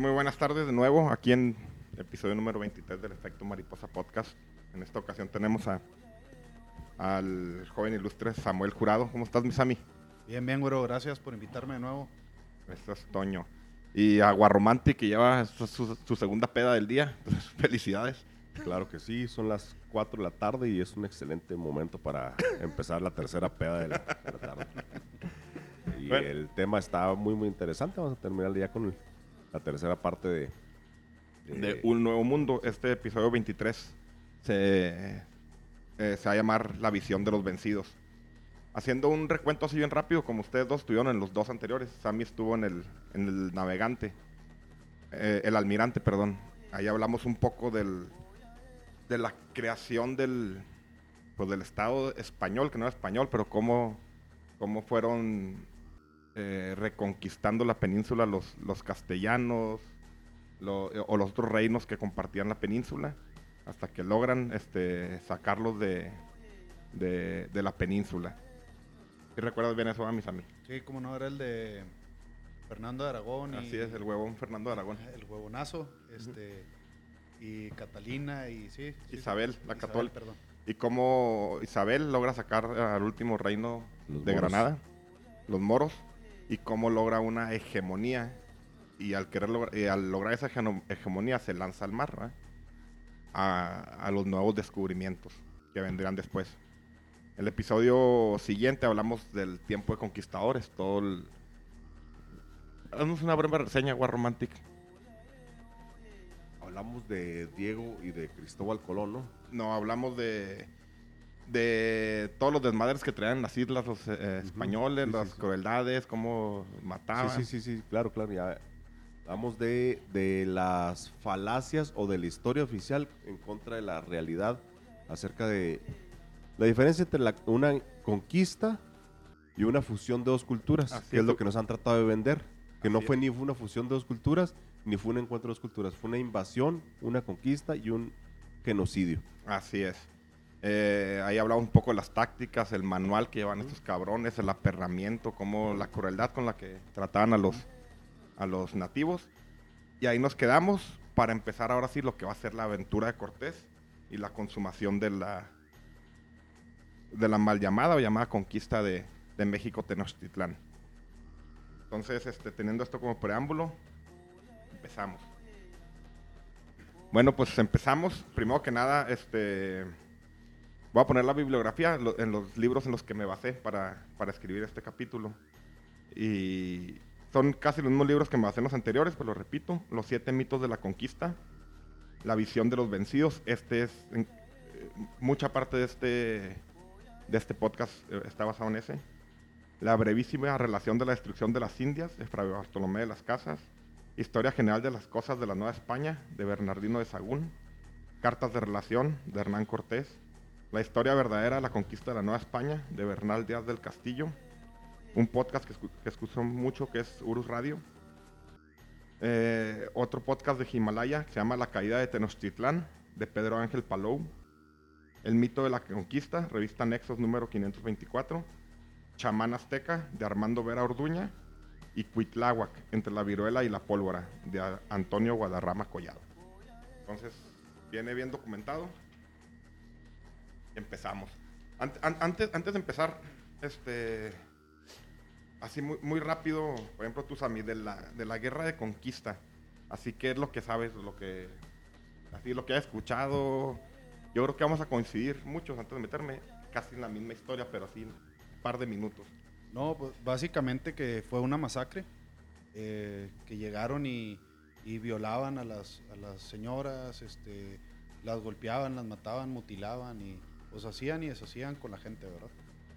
Muy buenas tardes de nuevo aquí en el episodio número 23 del Efecto Mariposa Podcast. En esta ocasión tenemos a, al joven ilustre Samuel Jurado. ¿Cómo estás, mi Sami? Bien, bien, güero. Gracias por invitarme de nuevo. Esto es Toño. Y a Guarromanti, que lleva su, su- su segunda peda del día. Entonces, felicidades. Claro que sí, son las 4 de la tarde y es un excelente momento para empezar la tercera peda de la, de la tarde. Y Bueno. el tema está muy, muy interesante. Vamos a terminar ya con el- la tercera parte de... De Un Nuevo Mundo. Este episodio 23 se, eh, se va a llamar La Visión de los Vencidos. Haciendo un recuento así bien rápido, como ustedes dos estuvieron en los dos anteriores. Sammy estuvo en el, en el Navegante. Eh, el Almirante, perdón. Ahí hablamos un poco del, de la creación del, pues del Estado español, que no era español, pero cómo, cómo fueron eh, reconquistando la península los, los castellanos lo- o los otros reinos que compartían la península, hasta que logran este, sacarlos de, de, de la península. ¿Sí recuerdas bien eso, a mis amigos? Sí, como no, era el de Fernando de Aragón. y Así es, el huevón Fernando de Aragón. El huevonazo. Este, y Catalina y sí. sí, Isabel, sí, la católica. perdón. Y cómo Isabel logra sacar al último reino Los de moros. Granada, los moros, y cómo logra una hegemonía. Y al, querer logra- y al lograr esa hegemonía se lanza al mar, ¿verdad? a, a los nuevos descubrimientos que vendrán después. El episodio siguiente hablamos del tiempo de conquistadores, todo el... Haznos una breve reseña, War Romantic. Hablamos de Diego y de Cristóbal Colón, ¿no? No, hablamos de de todos los desmadres que traían las islas los eh, españoles, Sí, sí, las sí. crueldades, cómo mataban. Sí, sí, sí, sí, claro, claro. Ya hablamos de, de las falacias o de la historia oficial en contra de la realidad acerca de la diferencia entre la- una conquista y una fusión de dos culturas, Así que es es. lo que nos han tratado de vender. Que no Así fue es. ni una fusión de dos culturas, ni fue un encuentro de dos culturas. Fue una invasión, una conquista y un genocidio. Así es. Eh, ahí hablaba un poco de las tácticas, el manual que llevan estos cabrones, el aperramiento, como la crueldad con la que trataban a los, a los nativos. Y ahí nos quedamos para empezar ahora sí lo que va a ser la aventura de Cortés y la consumación de la, de la mal llamada o llamada conquista de, de México Tenochtitlán. Entonces, este, teniendo esto como preámbulo, empezamos. Bueno, pues empezamos. Primero que nada, este, voy a poner la bibliografía en los libros en los que me basé para, para escribir este capítulo. Y son casi los mismos libros que me basé en los anteriores, pues lo repito. Los siete mitos de la conquista, la visión de los vencidos. Este es, eh, mucha parte de este, de este podcast eh, está basado en ese. La brevísima relación de la destrucción de las Indias, de Fray Bartolomé de las Casas. Historia general de las cosas de la Nueva España, de Bernardino de Sagún. Cartas de relación, de Hernán Cortés. La historia verdadera de la conquista de la Nueva España, de Bernal Díaz del Castillo. Un podcast que, escu- escucho mucho, que es Urus Radio. Eh, otro podcast de Himalaya, que se llama La caída de Tenochtitlán, de Pedro Ángel Palou. El mito de la conquista, revista Nexos número 524. Chamán Azteca, de Armando Vera Orduña y Cuitláhuac, entre la viruela y la pólvora, de Antonio Guadarrama Collado. Entonces, viene bien documentado. Empezamos. Ant- an- antes, antes de empezar, este, así muy, muy rápido, por ejemplo, tú, Sammy, de la, de la guerra de conquista. Así que es lo que sabes, lo que, así lo que has escuchado. Yo creo que vamos a coincidir muchos antes de meterme, casi en la misma historia, pero así un par de minutos. No, pues básicamente que fue una masacre. eh, que llegaron y y violaban a las, a las señoras, este, las golpeaban, las mataban, mutilaban y pues hacían y deshacían con la gente, ¿verdad?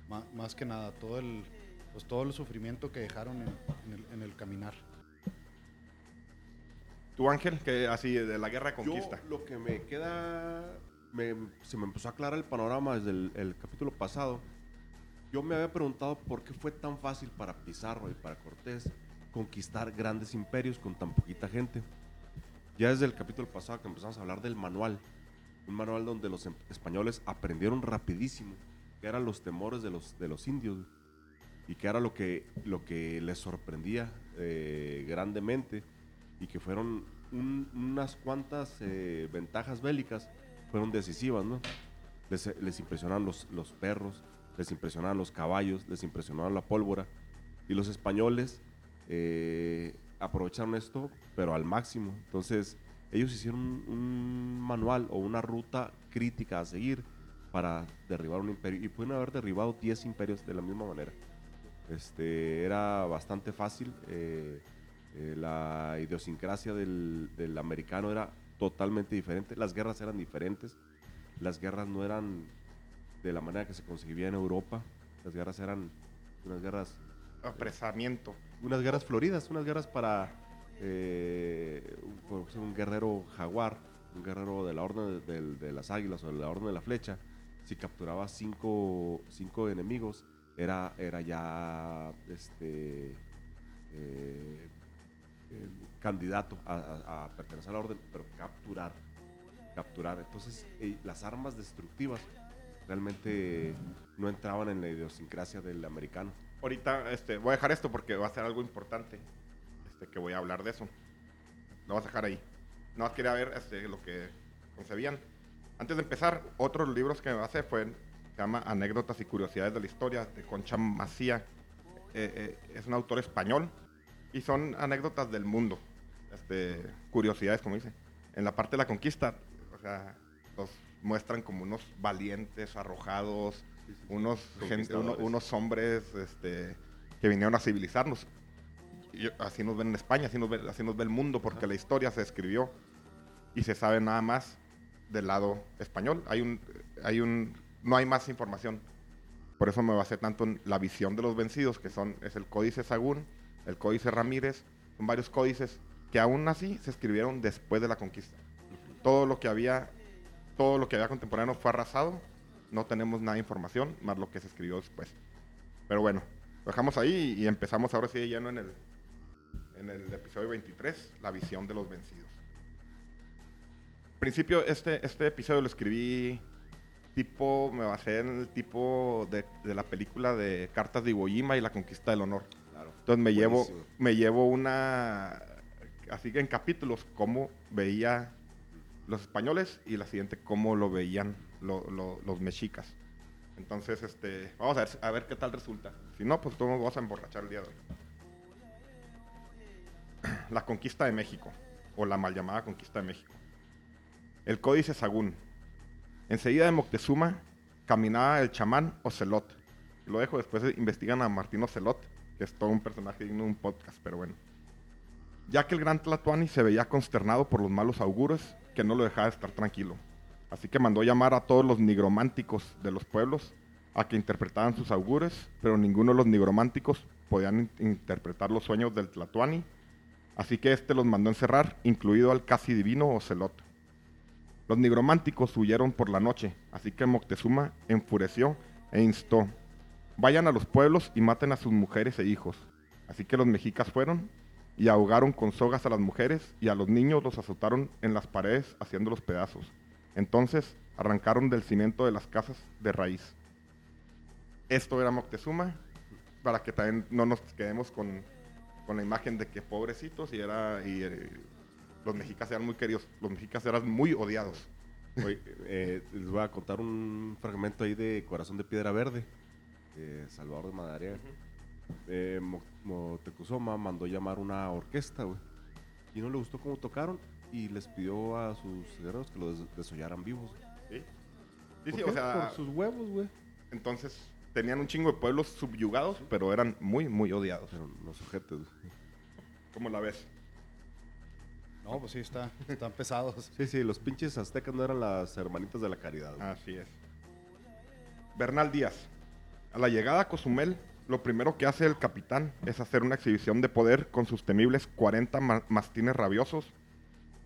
Ma- más que nada, todo el, pues todo el sufrimiento que dejaron en, en el, en el caminar. ¿Tú, Ángel, que así de la guerra conquista? Yo lo que me queda, me- se me empezó a aclarar el panorama desde el, el capítulo pasado. Yo me había preguntado por qué fue tan fácil para Pizarro y para Cortés conquistar grandes imperios con tan poquita gente. Ya desde el capítulo pasado que empezamos a hablar del manual, un manual donde los em- españoles aprendieron rapidísimo qué eran los temores de los, de los indios y qué era lo que, lo que les sorprendía eh, grandemente y que fueron un- unas cuantas eh, ventajas bélicas fueron decisivas, ¿no? Les, les impresionaban los, los perros, les impresionaban los caballos, les impresionaba la pólvora y los españoles eh, aprovecharon esto, pero al máximo. Entonces, ellos hicieron un, un manual o una ruta crítica a seguir para derribar un imperio y pueden haber derribado 10 imperios de la misma manera. Este, era bastante fácil. eh, eh, la idiosincrasia del, del americano era totalmente diferente. Las guerras eran diferentes. Las guerras no eran de la manera que se conseguía en Europa. Las guerras eran unas guerras, Apresamiento. unas guerras floridas, unas guerras para eh, un- guerrero jaguar, un guerrero de la orden de, las águilas o de la orden de la flecha. Si capturaba cinco, cinco enemigos, era, era ya este, eh, candidato a, a- a pertenecer a la orden, pero capturar, capturar. Entonces, eh, las armas destructivas realmente no entraban en la idiosincrasia del americano. Ahorita este, voy a dejar esto porque va a ser algo importante. Este, que voy a hablar de eso. Lo vas a dejar ahí. No más quería ver este, lo que concebían. Antes de empezar, otros libros que me basé fue, se llama Anécdotas y Curiosidades de la Historia, de Concha Macía. Eh, eh, es un autor español y son anécdotas del mundo. Este, curiosidades, como dice. En la parte de la conquista, o sea, los muestran como unos valientes, arrojados, unos, gen- uno- unos hombres este, que vinieron a civilizarnos. Así nos ven en España, así nos ve, así nos ve el mundo, porque la historia se escribió y se sabe nada más del lado español. Hay un, hay un, no hay más información. Por eso me basé tanto en la visión de los vencidos, que son, es el Códice Sagún, el Códice Ramírez, son varios códices que aún así se escribieron después de la conquista. Todo lo que había, todo lo que había contemporáneo fue arrasado. No tenemos nada de información, más lo que se escribió después. Pero bueno, lo dejamos ahí y empezamos ahora sí de lleno en el, en el episodio 23, la visión de los vencidos. Al principio, este, este episodio lo escribí tipo, me basé en el tipo de, de la película de Cartas de Iwo Jima y la conquista del honor. Claro. Entonces me llevo, me llevo una, así que en capítulos, cómo veía los españoles y la siguiente, cómo lo veían lo- lo- los mexicas. Entonces, este, vamos a ver, a ver qué tal resulta. Si no, pues todos vamos a emborrachar el día de hoy. La conquista de México, o la mal llamada conquista de México. El códice Sagún. Enseguida de Moctezuma caminaba el chamán Ocelot. Lo dejo, después investigan a Martín Ocelot, que es todo un personaje digno de un podcast, pero bueno. Ya que el gran Tlatuani se veía consternado por los malos augurios, que no lo dejaba de estar tranquilo. Así que mandó llamar a todos los nigrománticos de los pueblos a que interpretaran sus augures, pero ninguno de los nigrománticos podían in- interpretar los sueños del Tlatuani, así que este los mandó encerrar, incluido al casi divino Ocelot. Los nigrománticos huyeron por la noche, así que Moctezuma enfureció e instó, vayan a los pueblos y maten a sus mujeres e hijos. Así que los mexicas fueron y ahogaron con sogas a las mujeres y a los niños los azotaron en las paredes haciéndolos pedazos. Entonces arrancaron del cimiento de las casas de raíz. Esto era Moctezuma, para que también no nos quedemos con, con la imagen de que pobrecitos y era y, eh, los mexicas eran muy queridos, los mexicas eran muy odiados. Oye, eh, les voy a contar un fragmento ahí de Corazón de Piedra Verde, de Salvador de Madariaga. Eh, Mo- Moctezuma mandó llamar una orquesta, güey. Y no le gustó cómo tocaron y les pidió a sus guerreros que lo des- desollaran vivos. ¿sí? Sí, ¿Por sí, qué? o sea, Por sus huevos, güey. entonces tenían un chingo de pueblos subyugados, pero eran muy, muy odiados. Pero no sujetos. ¿Cómo la ves? No, pues sí, está, están pesados. Sí, sí, los pinches aztecas no eran las hermanitas de la caridad. güey. Así es. Bernal Díaz. A la llegada a Cozumel, lo primero que hace el capitán es hacer una exhibición de poder con sus temibles 40 ma- mastines rabiosos.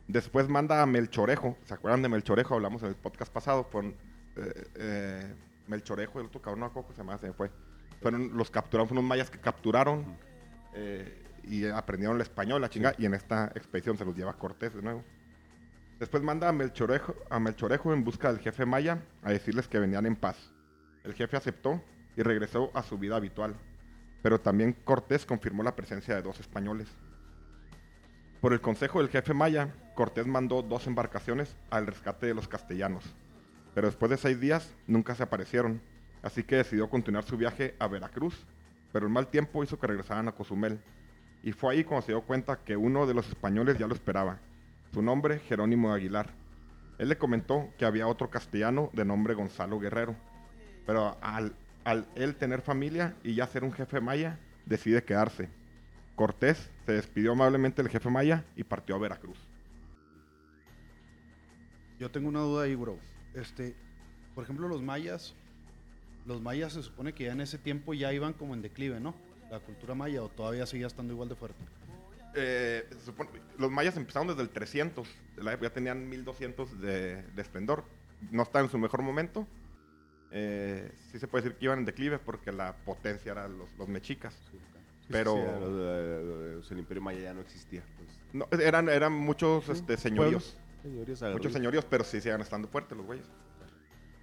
Después manda a Melchorejo. ¿Se acuerdan de Melchorejo? Hablamos en el podcast pasado. Fueron eh, eh, Melchorejo y el otro cabrón, no me cómo se llama, se me fue. Fueron los capturaron, fueron unos mayas que capturaron eh, y aprendieron el español, la chinga, y en esta expedición se los lleva Cortés de nuevo. Después manda a Melchorejo, a Melchorejo en busca del jefe maya a decirles que venían en paz. El jefe aceptó y regresó a su vida habitual. Pero también Cortés confirmó la presencia de dos españoles. Por el consejo del jefe maya, Cortés mandó dos embarcaciones al rescate de los castellanos. Pero después de seis días nunca se aparecieron, así que decidió continuar su viaje a Veracruz. Pero el mal tiempo hizo que regresaran a Cozumel. Y fue ahí cuando se dio cuenta que uno de los españoles ya lo esperaba. Su nombre, Jerónimo de Aguilar. Él le comentó que había otro castellano de nombre Gonzalo Guerrero. Pero al, al él tener familia y ya ser un jefe maya, decide quedarse. Cortés se despidió amablemente del jefe maya y partió a Veracruz. Yo tengo una duda ahí, bro. Este, por ejemplo, los mayas, los mayas se supone que ya en ese tiempo ya iban como en declive, ¿no? La cultura maya o todavía seguía estando igual de fuerte. Eh, supone- los mayas empezaron desde el 300, de la época ya tenían 1200 de, de esplendor. No estaban en su mejor momento. Eh, sí se puede decir que iban en declive porque la potencia eran los, los mexicas. Sí, Pero- sí, era- el imperio maya ya no existía. Pues. No, eran, eran muchos este, señoríos. Muchos señoríos, pero sí siguen estando fuertes los güeyes.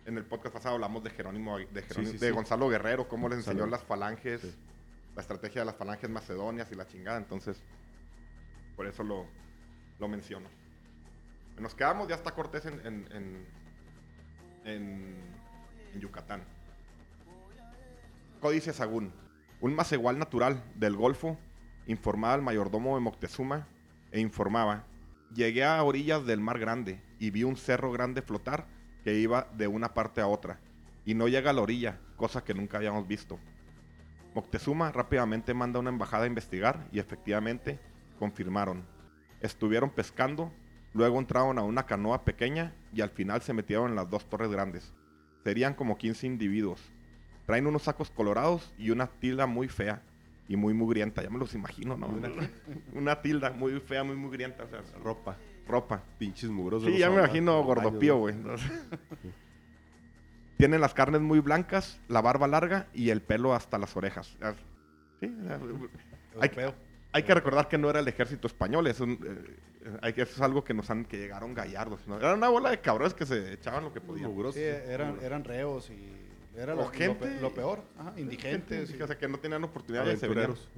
En el podcast pasado hablamos de Jerónimo, de, Jerónimo- sí, de sí. Gonzalo Guerrero, cómo les enseñó las falanges, la estrategia de las falanges macedonias y la chingada. Entonces, por eso lo, lo menciono. Nos quedamos, ya está Cortés en, en, en, en- en Yucatán. Códice Sagún. Un macehual natural del Golfo informaba al mayordomo de Moctezuma e informaba, llegué a orillas del mar grande y vi un cerro grande flotar que iba de una parte a otra y no llega a la orilla, cosa que nunca habíamos visto. Moctezuma rápidamente manda una embajada a investigar y efectivamente confirmaron. Estuvieron pescando, luego entraron a una canoa pequeña y al final se metieron en las dos torres grandes. Serían como 15 individuos. Traen unos sacos colorados y una tilda muy fea y muy mugrienta. Ya me los imagino, ¿no? Una, una tilda muy fea, muy mugrienta. O sea, Ropa, ropa. pinches mugrosos. Sí, ya me imagino gordopío, güey. Tienen las carnes muy blancas, la barba larga y el pelo hasta las orejas. Ya- Sí, Hay hay que recordar que no era el ejército español, es un, eh, hay que- eso es algo que nos han, que llegaron gallardos. ¿no? Era una bola de cabrones que se echaban lo que podían. Mugrosos. Sí, eran, eran reos y era lo, lo gente- pe- lo peor. Ajá, indigentes. Gente, y- o sea, que no tenían oportunidad venían. Aventureros.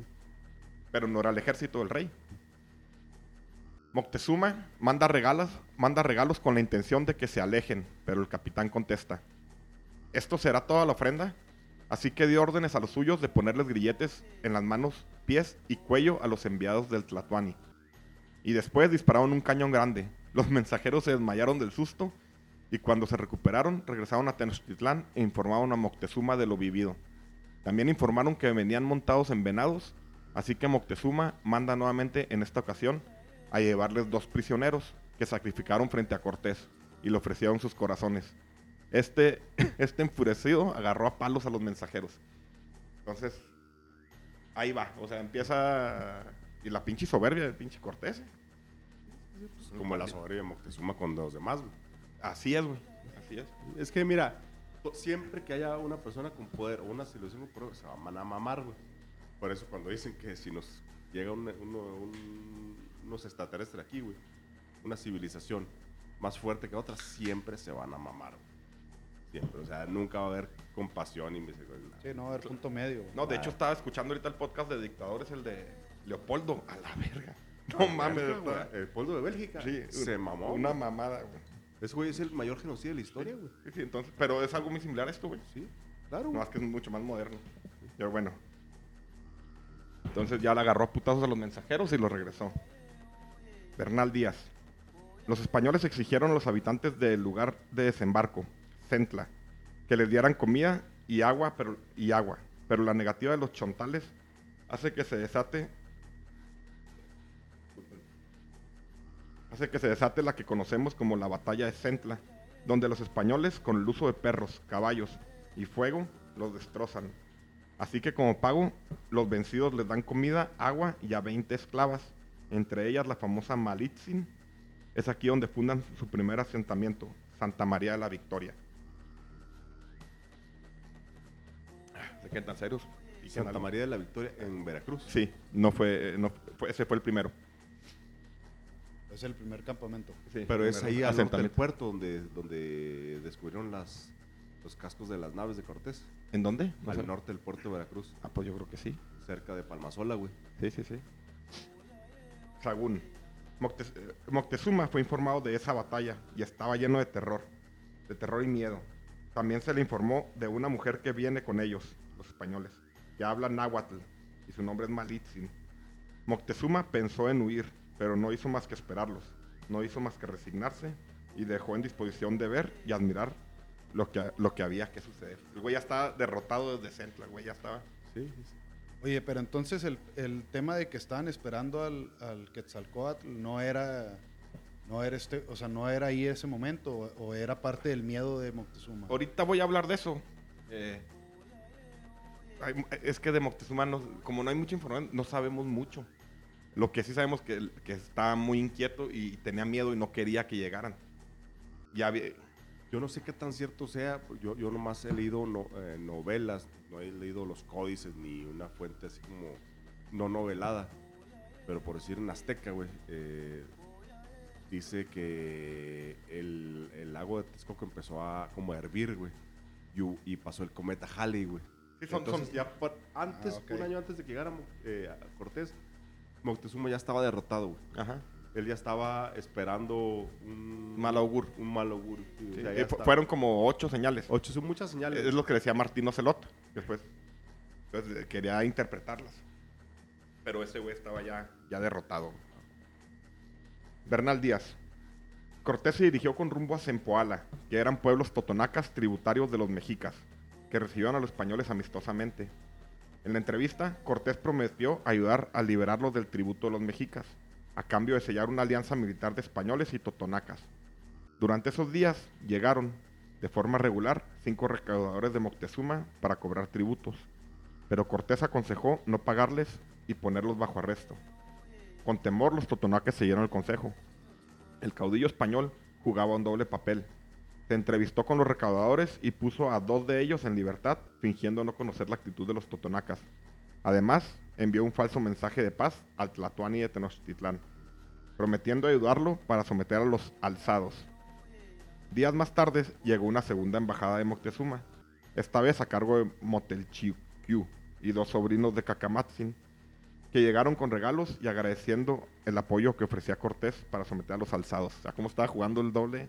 pero no era el ejército del rey. Moctezuma manda regalos, manda regalos con la intención de que se alejen, pero el capitán contesta, esto será toda la ofrenda, así que dio órdenes a los suyos de ponerles grilletes en las manos, pies y cuello a los enviados del Tlatuani. Y después dispararon un cañón grande. Los mensajeros se desmayaron del susto y cuando se recuperaron regresaron a Tenochtitlán e informaron a Moctezuma de lo vivido. También informaron que venían montados en venados, así que Moctezuma manda nuevamente en esta ocasión a llevarles dos prisioneros que sacrificaron frente a Cortés y le ofrecieron sus corazones. Este, este enfurecido agarró a palos a los mensajeros. Entonces, ahí va, o sea, empieza y la pinche soberbia del pinche Cortés. Pues, como la soberbia de Moctezuma con los demás, güey. Así es, güey. Así es. Es que mira, to- siempre que haya una persona con poder o una civilización con poder, se van a mamar, güey. Por eso cuando dicen que si nos llega un- uno- un- unos extraterrestres aquí, güey, una civilización más fuerte que otra, siempre se van a mamar, güey. Siempre, o sea, nunca va a haber compasión y misericordia. Sí, no, el punto medio. No, de Ah. hecho estaba escuchando ahorita el podcast de dictadores, el de Leopoldo. A la verga. No mames, El pueblo de Bélgica Sí, se mamó. Una güey. mamada, güey. Ese güey es el mayor genocidio de la historia, güey. Sí, sí, entonces, pero es algo muy similar a esto, güey. Sí, claro. No más que es mucho más moderno. Pero bueno. Entonces ya le agarró a putazos a los mensajeros y los regresó. Bernal Díaz. Los españoles exigieron a los habitantes del lugar de desembarco, Centla, que les dieran comida y agua, pero, y agua. Pero la negativa de los chontales hace que se desate hace que se desate la que conocemos como la batalla de Centla, donde los españoles, con el uso de perros, caballos y fuego, los destrozan. Así que como pago, los vencidos les dan comida, agua y a 20 esclavas, entre ellas la famosa Malitzin. Es aquí donde fundan su primer asentamiento, Santa María de la Victoria. ¿Se quedan tan serios? Dicen Santa. María de la Victoria en Veracruz. Sí, no fue, eh, no fue- ese fue el primero. Es el primer campamento. Sí, Pero es ahí al norte del puerto donde, donde descubrieron las, los cascos de las naves de Cortés. ¿En dónde? No al sé. norte del puerto de Veracruz, Ah, pues yo creo que sí. cerca de Palmasola, güey. Sí, sí, sí. Sagún. Moctezuma fue informado de esa batalla y estaba lleno de terror, de terror y miedo. También se le informó de una mujer que viene con ellos, los españoles, que habla náhuatl y su nombre es Malitzin. Moctezuma pensó en huir, pero no hizo más que esperarlos. No hizo más que resignarse y dejó en disposición de ver y admirar lo que, lo que había que suceder. El güey ya estaba derrotado desde Centla, el güey ya estaba. Sí, sí. Oye, pero entonces el, el tema de que estaban esperando al, al Quetzalcóatl no era, no era este, o sea, no era ahí ese momento o, o era parte del miedo de Moctezuma. Ahorita voy a hablar de eso. Eh, hay- es que de Moctezuma, no- como no hay mucha información, no sabemos mucho. Lo que sí sabemos que, que estaba muy inquieto y tenía miedo y no quería que llegaran. Ya vi- Yo no sé qué tan cierto sea, pues, yo, yo nomás he leído no- eh, novelas, no he leído los códices ni una fuente así como no novelada, pero por decir en Azteca, güey, eh, dice que el, el lago de Texcoco empezó a como a hervir, güey, y, y pasó el cometa Halley, güey. Sí, son- Entonces son- ya antes, Ah, ok. un año antes de que llegara Mo- eh, a Cortés, Moctezuma ya estaba derrotado, güey. Ajá. Él ya estaba esperando un Mal augur. Un mal augur. sí, o Sí, sea, ya fu- estaba- fueron como ocho señales. Ocho, son muchas señales. Es lo que decía Martino Celot. Después. Entonces quería interpretarlas. Pero ese güey estaba ya, ya derrotado. Bernal Díaz. Cortés se dirigió con rumbo a Zempoala, que eran pueblos totonacas tributarios de los mexicas, que recibieron a los españoles amistosamente. En la entrevista, Cortés prometió ayudar a liberarlos del tributo de los mexicas, a cambio de sellar una alianza militar de españoles y totonacas. Durante esos días llegaron, de forma regular, cinco recaudadores de Moctezuma para cobrar tributos, pero Cortés aconsejó no pagarles y ponerlos bajo arresto. Con temor los totonacas siguieron el consejo. El caudillo español jugaba un doble papel. Se entrevistó con los recaudadores y puso a dos de ellos en libertad, fingiendo no conocer la actitud de los totonacas. Además, envió un falso mensaje de paz al Tlatoani de Tenochtitlán, prometiendo ayudarlo para someter a los alzados. Días más tarde llegó una segunda embajada de Moctezuma, esta vez a cargo de Motelchiquiu y los sobrinos de Cacamatzin, que llegaron con regalos y agradeciendo el apoyo que ofrecía Cortés para someter a los alzados. O sea, cómo estaba jugando el doble.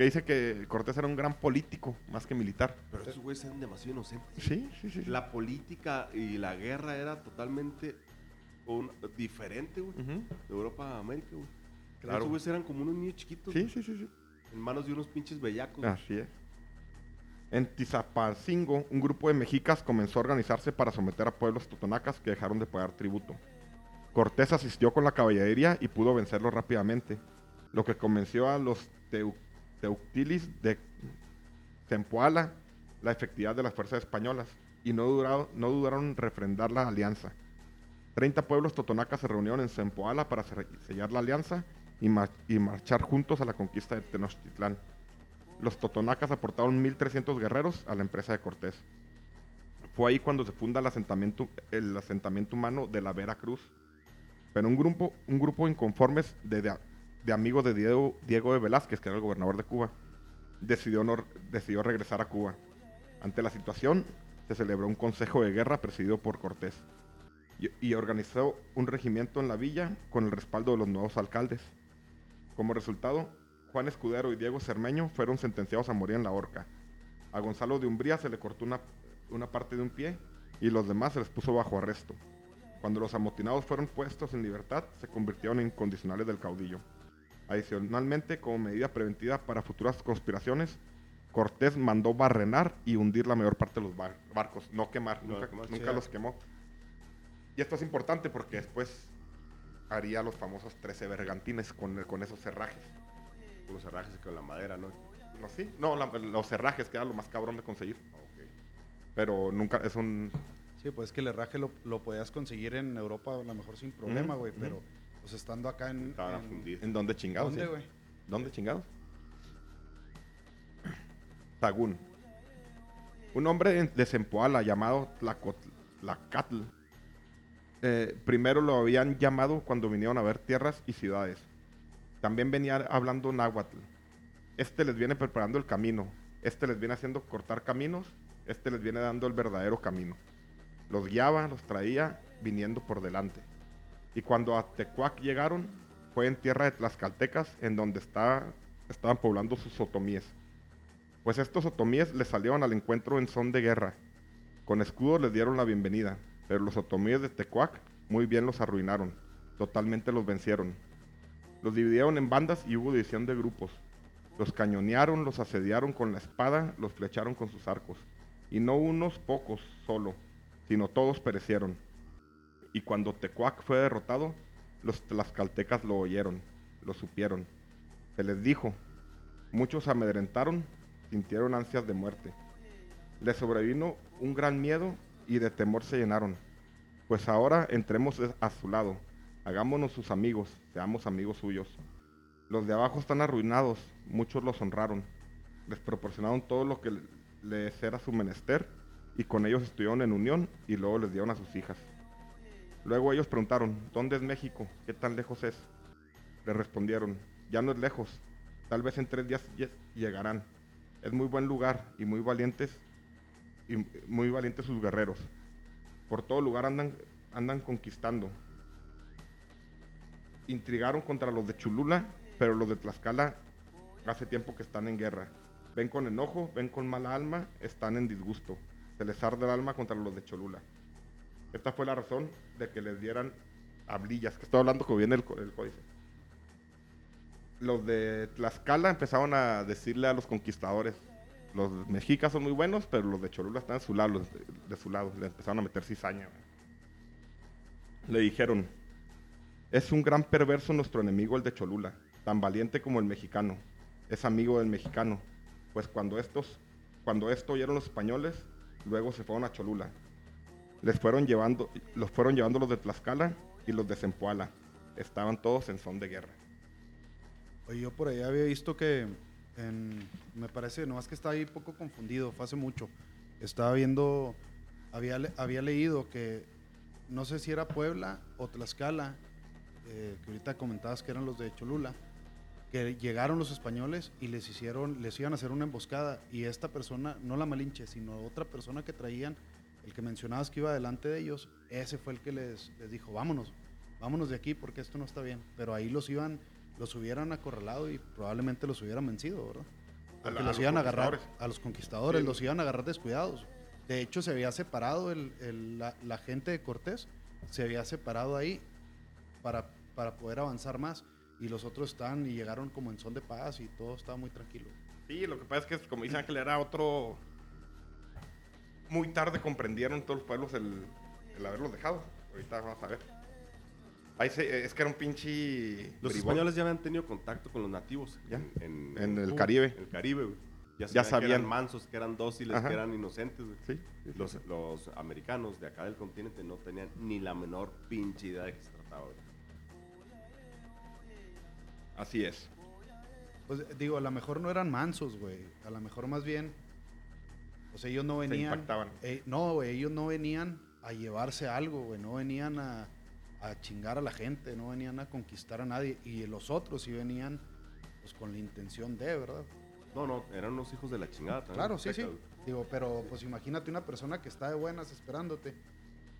Que dice que Cortés era un gran político, más que militar. Pero esos güeyes eran demasiado inocentes. Sí, sí, sí. La política y la guerra era totalmente un- diferente, güey. De Europa a América, güey. Claro. Esos güeyes eran como unos niños chiquitos. Sí, sí, sí, sí. En manos de unos pinches bellacos. Así es. En Tizapancingo, un grupo de mexicas comenzó a organizarse para someter a pueblos totonacas que dejaron de pagar tributo. Cortés asistió con la caballería y pudo vencerlos rápidamente, lo que convenció a los teu- teuctilis de Zempoala la efectividad de las fuerzas españolas y no, durado- no dudaron en refrendar la alianza. Treinta pueblos totonacas se reunieron en Zempoala para se- sellar la alianza y, mar- y marchar juntos a la conquista de Tenochtitlán. Los totonacas aportaron 1.300 guerreros a la empresa de Cortés. Fue ahí cuando se funda el asentamiento, el asentamiento humano de la Veracruz. Pero un grupo, un grupo inconformes de- de amigos de Diego, Diego de Velázquez, que era el gobernador de Cuba, decidió, no- decidió regresar a Cuba. Ante la situación, se celebró un consejo de guerra presidido por Cortés y, organizó un regimiento en la villa con el respaldo de los nuevos alcaldes. Como resultado, Juan Escudero y Diego Cermeño fueron sentenciados a morir en la horca. A Gonzalo de Umbría se le cortó una, una parte de un pie y los demás se les puso bajo arresto. Cuando los amotinados fueron puestos en libertad, se convirtieron en incondicionales del caudillo. Adicionalmente, como medida preventiva para futuras conspiraciones, Cortés mandó barrenar y hundir la mayor parte de los bar- barcos, no quemar, No nunca, los quemó. Y esto es importante porque después haría los famosos 13 bergantines con, con esos cerrajes. Unos cerrajes con la madera, ¿no? ¿No sí? No, la- los cerrajes, que era lo más cabrón de conseguir. Pero nunca, es un... Sí, pues es que el herraje lo, lo podías conseguir en Europa a lo mejor sin problema, güey, pero pues estando acá en... Estaban a en- fundir. ¿En dónde chingados? ¿Dónde, sí? güey? ¿Dónde chingados? Sagún. Un hombre de Zempoala llamado Tlacatl. eh, primero lo habían llamado cuando vinieron a ver tierras y ciudades. También venía hablando náhuatl. Este les viene preparando el camino. Este les viene haciendo cortar caminos. Este les viene dando el verdadero camino. Los guiaba, los traía viniendo por delante. Y cuando a Tecuac llegaron, fue en tierra de Tlaxcaltecas, en donde está, estaban poblando sus otomíes. Pues estos otomíes les salieron al encuentro en son de guerra. Con escudos les dieron la bienvenida, pero los otomíes de Tecuac muy bien los arruinaron. Totalmente los vencieron. Los dividieron en bandas y hubo división de grupos. Los cañonearon, los asediaron con la espada, los flecharon con sus arcos. Y no unos pocos solo, sino todos perecieron. Y cuando Tecuac fue derrotado, los tlaxcaltecas lo oyeron, lo supieron. Se les dijo, muchos amedrentaron, sintieron ansias de muerte. Les sobrevino un gran miedo y de temor se llenaron. Pues ahora entremos a su lado, hagámonos sus amigos, seamos amigos suyos. Los de abajo están arruinados, muchos los honraron. Les proporcionaron todo lo que les era su menester y con ellos estuvieron en unión y luego les dieron a sus hijas. Luego ellos preguntaron, ¿dónde es México? ¿Qué tan lejos es? Le respondieron, ya no es lejos, tal vez en tres días lle- llegarán. Es muy buen lugar y muy valientes y muy valientes sus guerreros. Por todo lugar andan, andan conquistando. Intrigaron contra los de Cholula, pero los de Tlaxcala hace tiempo que están en guerra. Ven con enojo, ven con mala alma, están en disgusto. Se les arde el alma contra los de Cholula. Esta fue la razón de que les dieran hablillas, que estoy hablando como viene el, códice. Los de Tlaxcala empezaron a decirle a los conquistadores, los mexicas son muy buenos, pero los de Cholula están de su lado, de, su lado. Le empezaron a meter cizaña. Le dijeron, es un gran perverso nuestro enemigo el de Cholula, tan valiente como el mexicano. Es amigo del mexicano, pues cuando estos, cuando esto oyeron los españoles, luego se fueron a Cholula. Les fueron llevando, los fueron llevando los de Tlaxcala y los de Zempoala. Estaban todos en son de guerra. Oye, yo por ahí había visto que, me parece, nomás que estaba ahí poco confundido, fue hace mucho. Estaba viendo, había, había leído que, no sé si era Puebla o Tlaxcala, eh, que ahorita comentabas que eran los de Cholula, que llegaron los españoles y les hicieron, les iban a hacer una emboscada y esta persona, no la Malinche, sino otra persona que traían, el que mencionabas que iba delante de ellos, ese fue el que les, les dijo, vámonos, vámonos de aquí porque esto no está bien. Pero ahí los iban, los hubieran acorralado y probablemente los hubieran vencido, ¿verdad? A Porque a los los iban a agarrar, conquistadores. a los conquistadores, Sí. los iban a agarrar descuidados. De hecho, se había separado el- el- la, la gente de Cortés, se había separado ahí para, para poder avanzar más. Y los otros estaban y llegaron como en son de paz y todo estaba muy tranquilo. Sí, lo que pasa es que, como dice Ángel, era otro... Muy tarde comprendieron todos los pueblos el, el haberlos dejado. Ahorita vamos a ver. Ahí se- es que era un pinche... Los bribón. españoles ya habían tenido contacto con los nativos Ya. en, En el Cuba, Caribe. En el Caribe, güey. Ya, Ya sabían que eran mansos, que eran dóciles, Ajá. que eran inocentes, güey. Sí, sí, sí, Los, sí. los americanos de acá del continente no tenían ni la menor pinche idea de qué se trataba, güey. Así es. Pues digo, a lo mejor no eran mansos, güey. A lo mejor más bien, pues ellos no Se venían. impactaban. eh, no, güey, ellos no venían a llevarse algo, güey. No venían a, a chingar a la gente, no venían a conquistar a nadie. Y los otros sí venían, pues con la intención de, ¿verdad? No, no, eran unos hijos de la chingada también. Claro, sí, sí. Digo, pero pues imagínate una persona que está de buenas esperándote.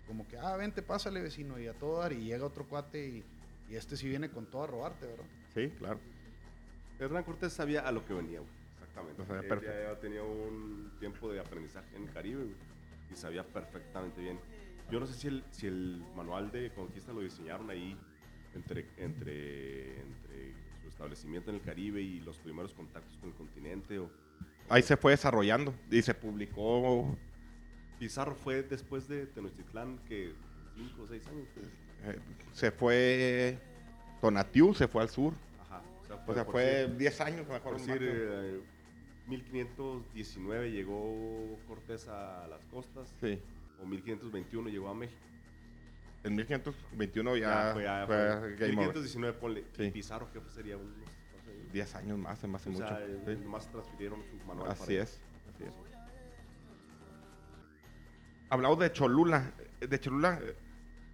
Como que, ah, vente, pásale, vecino, y a todo dar. Y llega otro cuate y, y este sí viene con todo a robarte, ¿verdad? Sí, claro. Hernán Cortés sabía a lo que venía, güey. Exactamente. Ya había tenido un tiempo de aprendizaje en el Caribe, güey. Y sabía perfectamente bien. Yo no sé si el, si el manual de conquista lo diseñaron ahí entre, entre, entre su establecimiento en el Caribe y los primeros contactos con el continente. O, Ahí se fue desarrollando y se publicó Pizarro fue después de Tenochtitlán, que cinco o seis años. Eh, se fue Tonatiuh, se fue al sur. Ajá. O sea, O sea, fue decir- 10 años mejor. por decir, 1519 llegó Cortés a las costas, sí. o 1521 llegó a México. En 1521 ya, fue, ya fue fue. Game Over. 1519, ponle. Sí. Pizarro, que sería unos. no sé, 10 años más, se me hace o mucho. sea, sí. nomás transfirieron su manual. Así para- es, así es. Hablamos de Cholula. De Cholula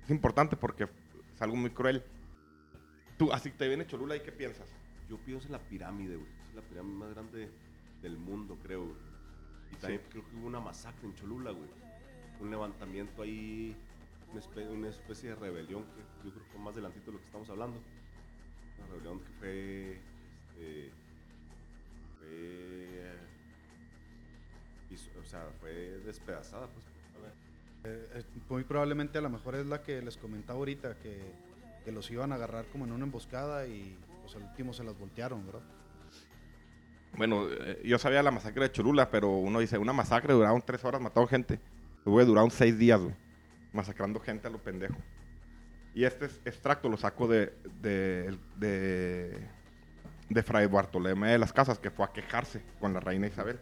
es importante porque es algo muy cruel. Tú, así te viene Cholula y qué piensas? Yo pienso en la pirámide, güey. Es la pirámide más grande del mundo, creo, güey. Y también creo que hubo una masacre en Cholula, güey. Un levantamiento ahí, una especie, una especie de rebelión que yo creo que más delantito de lo que estamos hablando. Una rebelión que fue. Este, fue. o sea, fue despedazada, pues. A ver. Eh, eh, muy probablemente a lo mejor es la que les comentaba ahorita, que, que los iban a agarrar como en una emboscada y pues al último se las voltearon, ¿verdad? Bueno, eh, yo sabía la masacre de Cholula, pero uno dice, una masacre duraron tres horas, mataron gente. Güey, duraron seis días. Masacrando gente a lo pendejo. Y este es- extracto lo saco de, de, de, de Fray Bartolomé de las Casas, que fue a quejarse con la reina Isabel.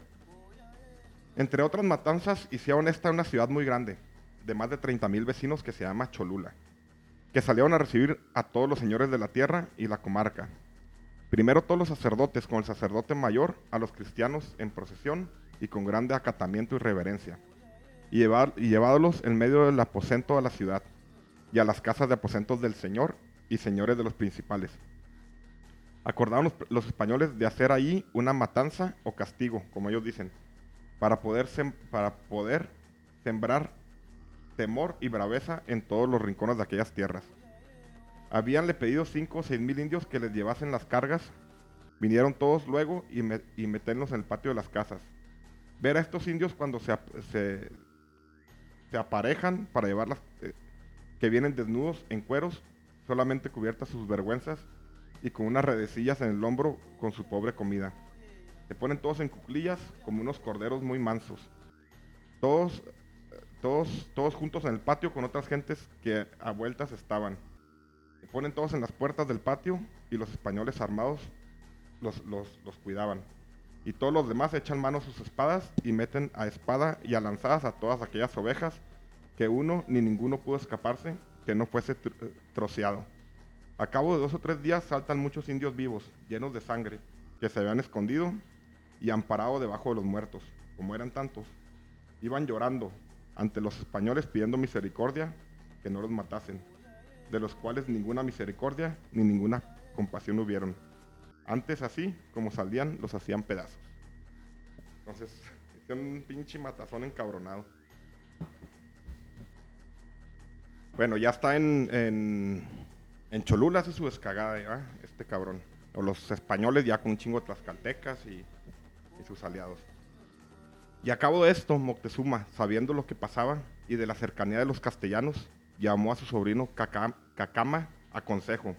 Entre otras matanzas, hicieron esta una ciudad muy grande, de más de 30 mil vecinos, que se llama Cholula, que salieron a recibir a todos los señores de la tierra y la comarca, Primero todos los sacerdotes, con el sacerdote mayor, a los cristianos en procesión y con grande acatamiento y reverencia, y, llevar, y llevándolos en medio del aposento a la ciudad, y a las casas de aposentos del Señor y señores de los principales. Acordaron los, españoles de hacer ahí una matanza o castigo, como ellos dicen, para poder, para poder sembrar temor y braveza en todos los rincones de aquellas tierras. Habíanle pedido cinco o seis mil indios que les llevasen las cargas. Vinieron todos luego y, me- meterlos en el patio de las casas. Ver a estos indios cuando se aparejan para llevarlas, eh, que vienen desnudos en cueros, solamente cubiertas sus vergüenzas y con unas redecillas en el hombro con su pobre comida. Se ponen todos en cuclillas como unos corderos muy mansos. Todos, eh, todos, todos juntos en el patio con otras gentes que a vueltas estaban. Ponen todos en las puertas del patio y los españoles armados los, los- los cuidaban. Y todos los demás echan mano a sus espadas y meten a espada y a lanzadas a todas aquellas ovejas que uno ni ninguno pudo escaparse que no fuese eh, troceado. A cabo de dos o tres días saltan muchos indios vivos, llenos de sangre, que se habían escondido y amparado debajo de los muertos, como eran tantos. Iban llorando ante los españoles pidiendo misericordia que no los matasen de los cuales ninguna misericordia ni ninguna compasión hubieron. Antes así, como salían, los hacían pedazos. Entonces, un pinche matazón encabronado. Bueno, ya está en, en, Cholula, hace su descagada, ¿ya? este cabrón. O los españoles ya con un chingo de tlaxcaltecas y, y sus aliados. Y a cabo de esto, Moctezuma, sabiendo lo que pasaba y de la cercanía de los castellanos, llamó a su sobrino Caca- Cacama a consejo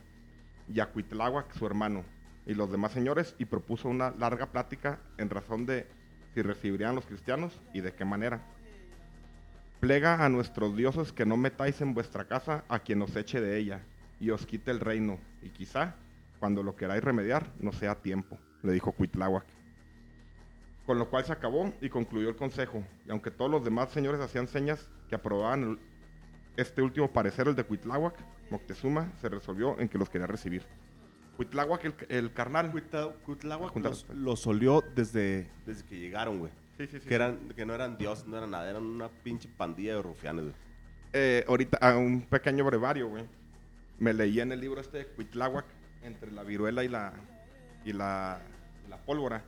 y a Cuitláhuac, su hermano, y los demás señores, y propuso una larga plática en razón de si recibirían los cristianos y de qué manera. Plega a nuestros dioses que no metáis en vuestra casa a quien os eche de ella, y os quite el reino, y quizá, cuando lo queráis remediar, no sea tiempo, le dijo Cuitláhuac. Con lo cual se acabó y concluyó el consejo, y aunque todos los demás señores hacían señas que aprobaban el- este último parecer, el de Cuitláhuac, Moctezuma se resolvió en que los quería recibir. Cuitláhuac, el, el carnal. Cuita- Cuitláhuac los, los olió desde, desde que llegaron, güey. Sí, sí, sí. Que, eran, que no eran dioses, no eran nada, eran una pinche pandilla de rufianes, güey. Eh, ahorita, a un pequeño brevario, güey. Me leí en el libro este de Cuitláhuac, entre la viruela y la, y la, la pólvora.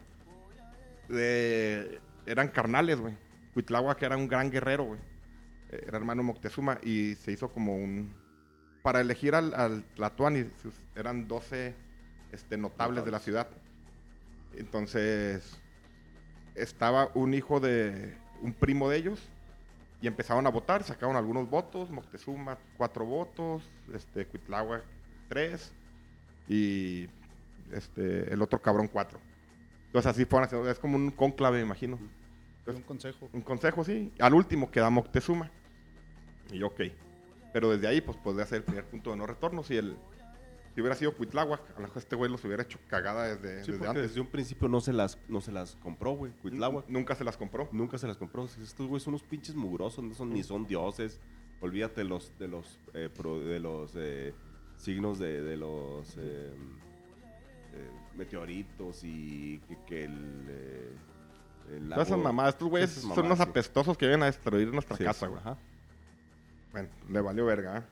De- eran carnales, güey. Cuitláhuac era un gran guerrero, güey. Era hermano Moctezuma y se hizo como un... Para elegir al, al Tlatoani, sus- eran 12 este, notables de la ciudad. Entonces, estaba un hijo de un primo de ellos y empezaron a votar, sacaron algunos votos, Moctezuma cuatro votos, este Cuitláhuac tres y este el otro cabrón cuatro. Entonces así fueron haciendo, es como un cónclave, me imagino. Un consejo. Un consejo, sí. Al último queda Moctezuma. Y yo, ok. Pero desde ahí, pues podría ser el primer punto de no retorno. Si, el, si hubiera sido Cuitláhuac, a lo mejor este güey los hubiera hecho cagada desde, Sí, desde antes. desde un principio no se las, no se las compró, güey. Cuitláhuac. Nunca se las compró. Nunca se las compró. Estos güeyes son unos pinches mugrosos, no son, ni son dioses. Olvídate de los, de los, eh, pro- de los eh, signos de, de los eh, eh, meteoritos y que, que el, eh, Todas esas mamadas, estos güeyes son unos sí. apestosos que vienen a destruir nuestra Sí, casa, güey. ajá. Bueno, le valió verga. ¿eh?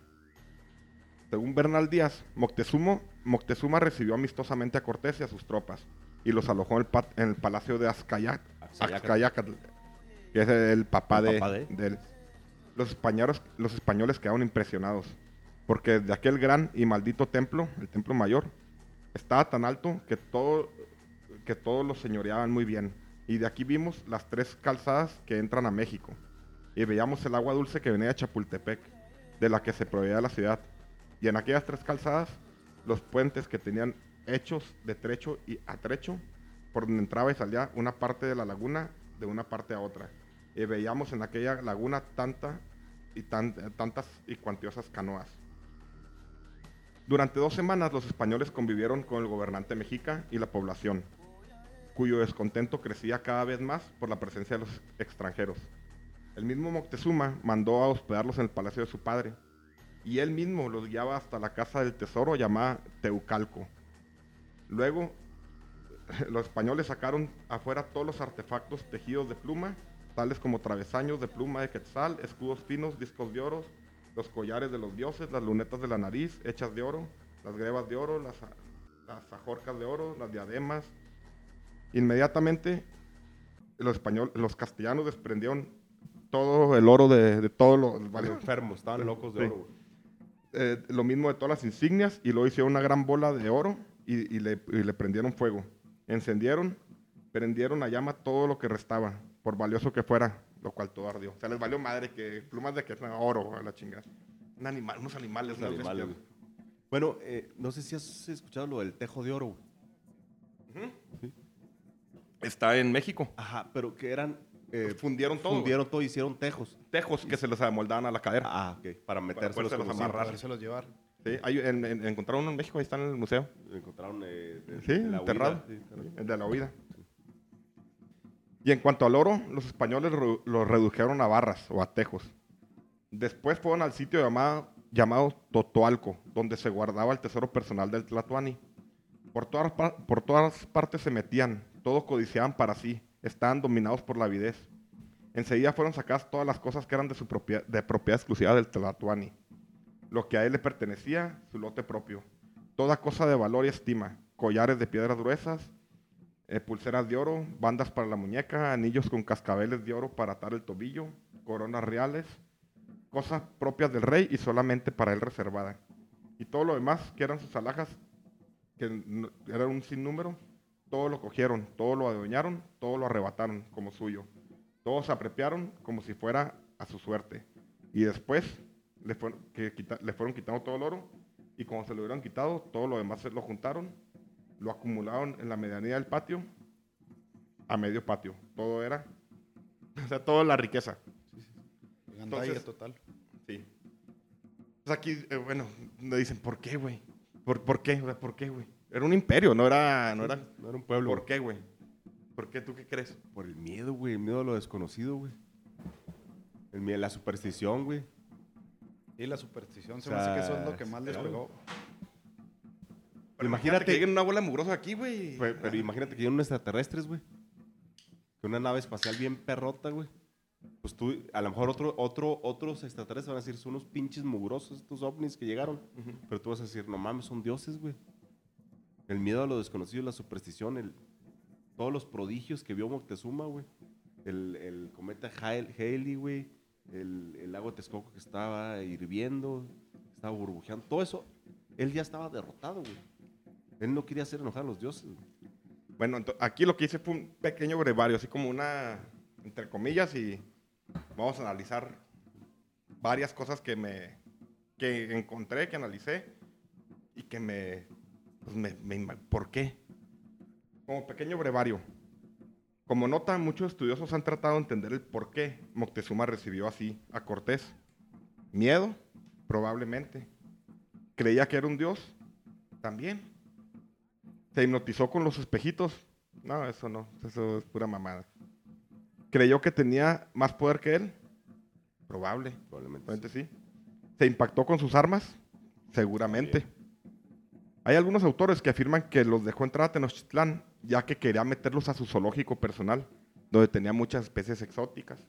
Según Bernal Díaz, Moctezuma, Moctezuma recibió amistosamente a Cortés y a sus tropas y los alojó en el, pa- en el palacio de. Axcayácatl, que es el papá, El de, papá de- de él. Los españoles, los españoles quedaron impresionados porque de aquel gran y maldito templo, el templo mayor, estaba tan alto que, todo, que todos lo señoreaban muy bien. Y de aquí vimos las tres calzadas que entran a México. Y veíamos el agua dulce que venía de Chapultepec, de la que se proveía la ciudad. Y en aquellas tres calzadas, los puentes que tenían hechos de trecho y a trecho, por donde entraba y salía una parte de la laguna de una parte a otra. Y veíamos en aquella laguna tanta y tan- tantas y cuantiosas canoas. Durante dos semanas los españoles convivieron con el gobernante mexica y la población, cuyo descontento crecía cada vez más por la presencia de los extranjeros. El mismo Moctezuma mandó a hospedarlos en el palacio de su padre, y él mismo los guiaba hasta la casa del tesoro llamada Teucalco. Luego, los españoles sacaron afuera todos los artefactos tejidos de pluma, tales como travesaños de pluma de quetzal, escudos finos, discos de oro, los collares de los dioses, las lunetas de la nariz hechas de oro, las grebas de oro, las, ajorcas de oro, las diademas. Inmediatamente los españoles, los castellanos desprendieron todo el oro de, de todos los Estaban varios- enfermos, estaban locos de Sí. oro, güey. eh, lo mismo de todas las insignias y luego hicieron una gran bola de oro y, y le, y le prendieron fuego. Encendieron, prendieron a llama todo lo que restaba, por valioso que fuera, lo cual todo ardió. O sea, les valió madre que plumas de que no, oro, a la chingada. Un animal, unos animales, Los unas animales. Bueno, eh, no sé si has escuchado lo del tejo de oro. Está en México. Ajá, pero que eran... eh, Fundieron todo. Fundieron todo, hicieron tejos. Tejos que se les amoldaban a la cadera. Ah, ok. Para metérselos podérselos como amarrar. Para llevar. Sí, hay- en- en- encontraron uno en México, ahí está en el museo. Encontraron eh, de- Sí, de la enterrado. sí. El de la huida. Y en cuanto al oro, los españoles lo redujeron a barras o a tejos. Después fueron al sitio llamado, llamado Totoalco, donde se guardaba el tesoro personal del Tlatuani. Por todas, por todas partes se metían, todo codiciaban para sí, estaban dominados por la avidez. Enseguida fueron sacadas todas las cosas que eran de, su propiedad, de propiedad exclusiva del Tlatuani, lo que a él le pertenecía, su lote propio. Toda cosa de valor y estima, collares de piedras gruesas, eh, pulseras de oro, bandas para la muñeca, anillos con cascabeles de oro para atar el tobillo, coronas reales, cosas propias del rey y solamente para él reservada. Y todo lo demás, que eran sus alhajas, que eran un sinnúmero, todo lo cogieron, todo lo adueñaron, todo lo arrebataron como suyo. Todos se apropiaron como si fuera a su suerte. Y después le fueron, que quita- le fueron quitando todo el oro y cuando se lo hubieran quitado, todo lo demás se lo juntaron, lo acumularon en la medianía del patio, a medio patio. Todo era, o sea, toda la riqueza. Gandalla Entonces- total. Sí. Pues aquí, eh, bueno, me dicen, ¿por qué, güey? ¿Por, ¿Por qué? O sea, ¿Por qué, güey? Era un imperio, no era, no era, No era un pueblo. ¿Por qué, güey? ¿Por qué? ¿Tú qué crees? Por el miedo, güey. El miedo a lo desconocido, güey. El miedo, la superstición, güey. Y la superstición, se O me hace sea, que eso es lo que más les pegó. Pero Imagínate- que lleguen una bola mugrosa aquí, güey. Pero, pero imagínate que llegan unos extraterrestres, güey. Que una nave espacial bien perrota, güey. Pues tú, a lo mejor otro, otro, otros extraterrestres van a decir, son unos pinches mugrosos estos ovnis que llegaron. Pero tú vas a decir, no mames, son dioses, güey. El miedo a lo desconocido, la superstición, el, todos los prodigios que vio Moctezuma, güey. El, cometa Hale- Halley, güey. El, el lago de Texcoco que estaba hirviendo, estaba burbujeando. Todo eso, él ya estaba derrotado, güey. Él no quería hacer enojar a los dioses. Bueno, aquí lo que hice fue un pequeño brevario, así como una, entre comillas, y vamos a analizar varias cosas que me, que encontré, que analicé, y que me, pues me, me ima- ¿por qué? Como pequeño brevario. Como nota, muchos estudiosos han tratado de entender el por qué Moctezuma recibió así a Cortés. Miedo, Probablemente. ¿Creía que era un dios? También. ¿Se hipnotizó con los espejitos? No, eso no. Eso es pura mamada. ¿Creyó que tenía más poder que él? Probable. Probablemente. Probablemente sí. ¿Se impactó con sus armas? Seguramente. Hay algunos autores que afirman que los dejó entrar a Tenochtitlán ya que quería meterlos a su zoológico personal, donde tenía muchas especies exóticas.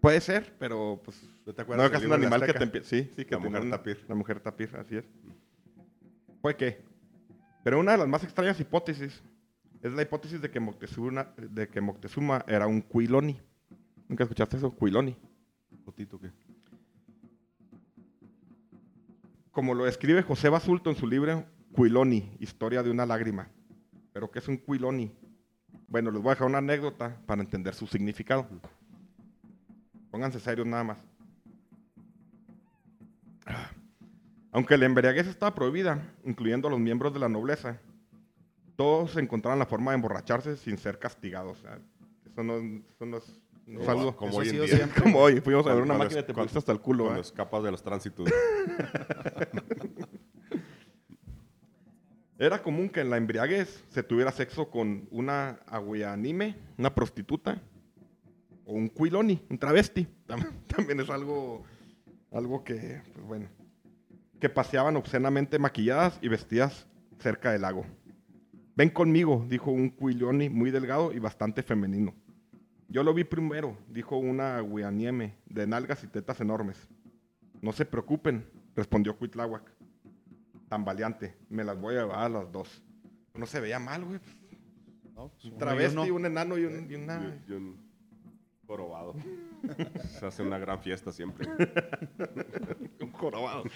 Puede ser, pero pues ¿No te no acuerdas es del un animal que te Sí, sí, que La mujer tapir. La mujer tapir, así es. ¿Fue qué? Pero una de las más extrañas hipótesis es la hipótesis de que Moctezuma, de que Moctezuma era un Cuiloni. ¿Nunca escuchaste eso? Cuiloni. Jotito, ¿qué? Como lo describe José Basulto en su libro Cuiloni, Historia de una lágrima. ¿Pero qué es un Cuiloni? Bueno, les voy a dejar una anécdota para entender su significado. Pónganse serios nada más. Aunque la embriaguez estaba prohibida, incluyendo a los miembros de la nobleza, todos encontraron la forma de emborracharse sin ser castigados. Eso no, eso no es, no es Como- algo como Eso hoy ha en sido día. siempre. como hoy. Fuimos a ver una cuando máquina y es- te pusiste hasta el culo. Cuando ¿eh? escapas de los tránsitos. Era común que en la embriaguez se tuviera sexo con una aguianime, una prostituta, o un cuiloni, un travesti. Tam- También es algo, algo que, pues bueno, que paseaban obscenamente maquilladas y vestidas cerca del lago. Ven conmigo, dijo un cuiloni muy delgado y bastante femenino. Yo lo vi primero, dijo una aguianieme de nalgas y tetas enormes. No se preocupen, respondió Cuitláhuac tan valiente. Me las voy a llevar a las dos. No se veía mal, güey. ¿no? Pues Un travesti, un enano y, un- y una... Y, y un jorobado. Se hace una gran fiesta siempre. Un jorobado.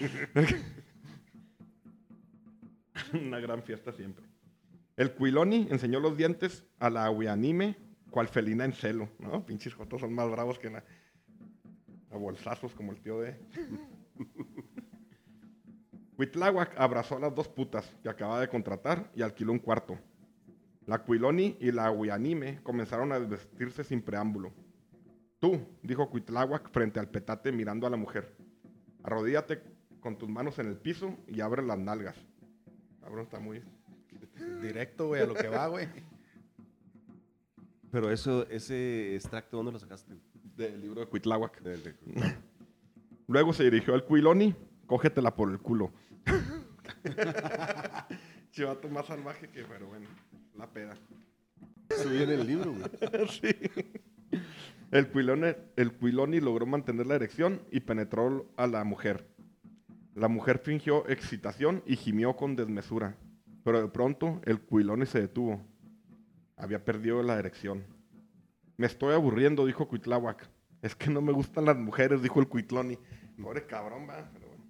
una gran fiesta siempre. El Quiloni enseñó los dientes a la Aguianime, cual felina en celo. ¿No? Pinches jotos son más bravos que na- a bolsazos como el tío de... Huitláhuac abrazó a las dos putas que acababa de contratar y alquiló un cuarto. La Quiloni y la Aguianime comenzaron a vestirse sin preámbulo. Tú, dijo Cuitláhuac frente al petate mirando a la mujer. Arrodíllate con tus manos en el piso y abre las nalgas. Cabrón, está muy... Directo, güey, a lo que va, güey. Pero eso, ese extracto, ¿dónde lo sacaste? Del libro de Cuitláhuac. Del- de- Luego se dirigió al Quiloni. Cógetela por el culo. Chivato más salvaje que, pero bueno, la peda. Eso viene en el libro, güey. Sí. El Quiloni, el Quiloni logró mantener la erección y penetró a la mujer. La mujer fingió excitación y gimió con desmesura. Pero de pronto el Quiloni se detuvo. Había perdido la erección. Me estoy aburriendo, dijo Cuitláhuac. Es que no me gustan las mujeres, dijo el Cuitloni. Pobre cabrón, va. Pero, bueno.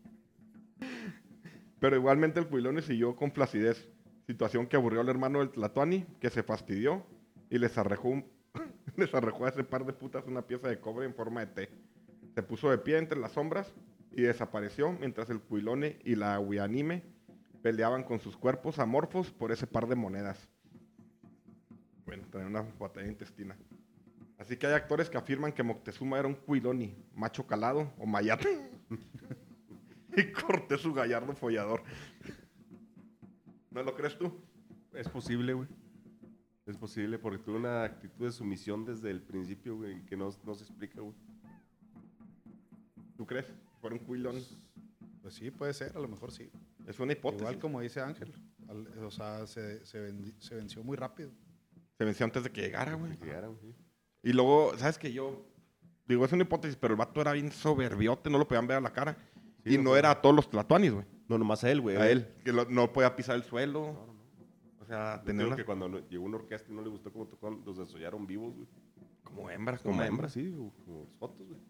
Pero igualmente el Quiloni siguió con flacidez. Situación que aburrió al hermano del Tlatuani, que se fastidió y les arrejó, les arrojó a ese par de putas una pieza de cobre en forma de T. Se puso de pie entre las sombras y desapareció mientras el Quilone y la Aguianime peleaban con sus cuerpos amorfos por ese par de monedas. Bueno, tener una batalla intestina. Así que hay actores que afirman que Moctezuma era un Quiloni, macho calado o mayate. y Cortés su gallardo follador. ¿No lo crees tú? Es posible, güey. Es posible porque tuvo una actitud de sumisión desde el principio, güey, que no, no se explica, güey. ¿Tú crees? Fuera un Quiloni. Pues sí, puede ser, a lo mejor sí. Es una hipótesis. Igual como dice Ángel. al- o sea, se, se, vendi- se venció muy rápido. Se venció antes de que llegara, güey. Y luego, ¿sabes que Yo, digo, es una hipótesis, pero el vato era bien soberbiote, no lo podían ver a la cara. Sí, y no era a todos los tlatuanis, güey. No, nomás a él, güey. A él, que lo- no podía pisar el suelo. No, no, no. O sea, creo una- que cuando llegó una orquesta y no le gustó cómo tocaron, los desollaron vivos, güey. como hembra, Como hembras, sí, güey, como los fotos, güey.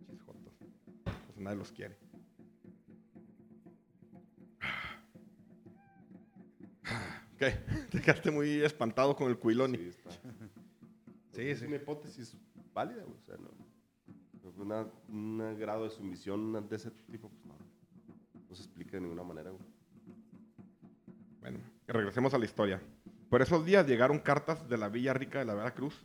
Pinches jotos. Pues nadie los quiere. ¿Qué? Te quedaste muy espantado con el cuiloni. Sí, está. Sí, es sí. una hipótesis válida, güey. O sea, no. Una, un grado de sumisión de ese tipo, pues no. No se explica de ninguna manera, güey. Bueno, regresemos a la historia. Por esos días llegaron cartas de la Villa Rica de la Veracruz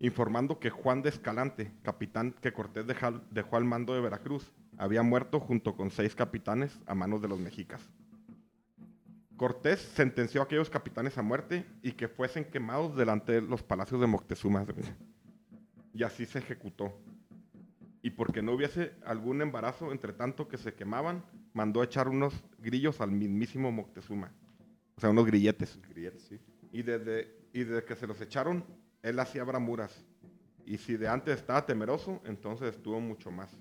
informando que Juan de Escalante, capitán que Cortés dejó al mando de Veracruz, había muerto junto con seis capitanes a manos de los mexicas. Cortés sentenció a aquellos capitanes a muerte y que fuesen quemados delante de los palacios de Moctezuma. Y así se ejecutó. Y porque no hubiese algún embarazo entre tanto que se quemaban, mandó echar unos grillos al mismísimo Moctezuma. O sea, unos grilletes. Grilletes, sí. Y desde, y desde que se los echaron, él hacía bramuras. Y si de antes estaba temeroso, entonces estuvo mucho más.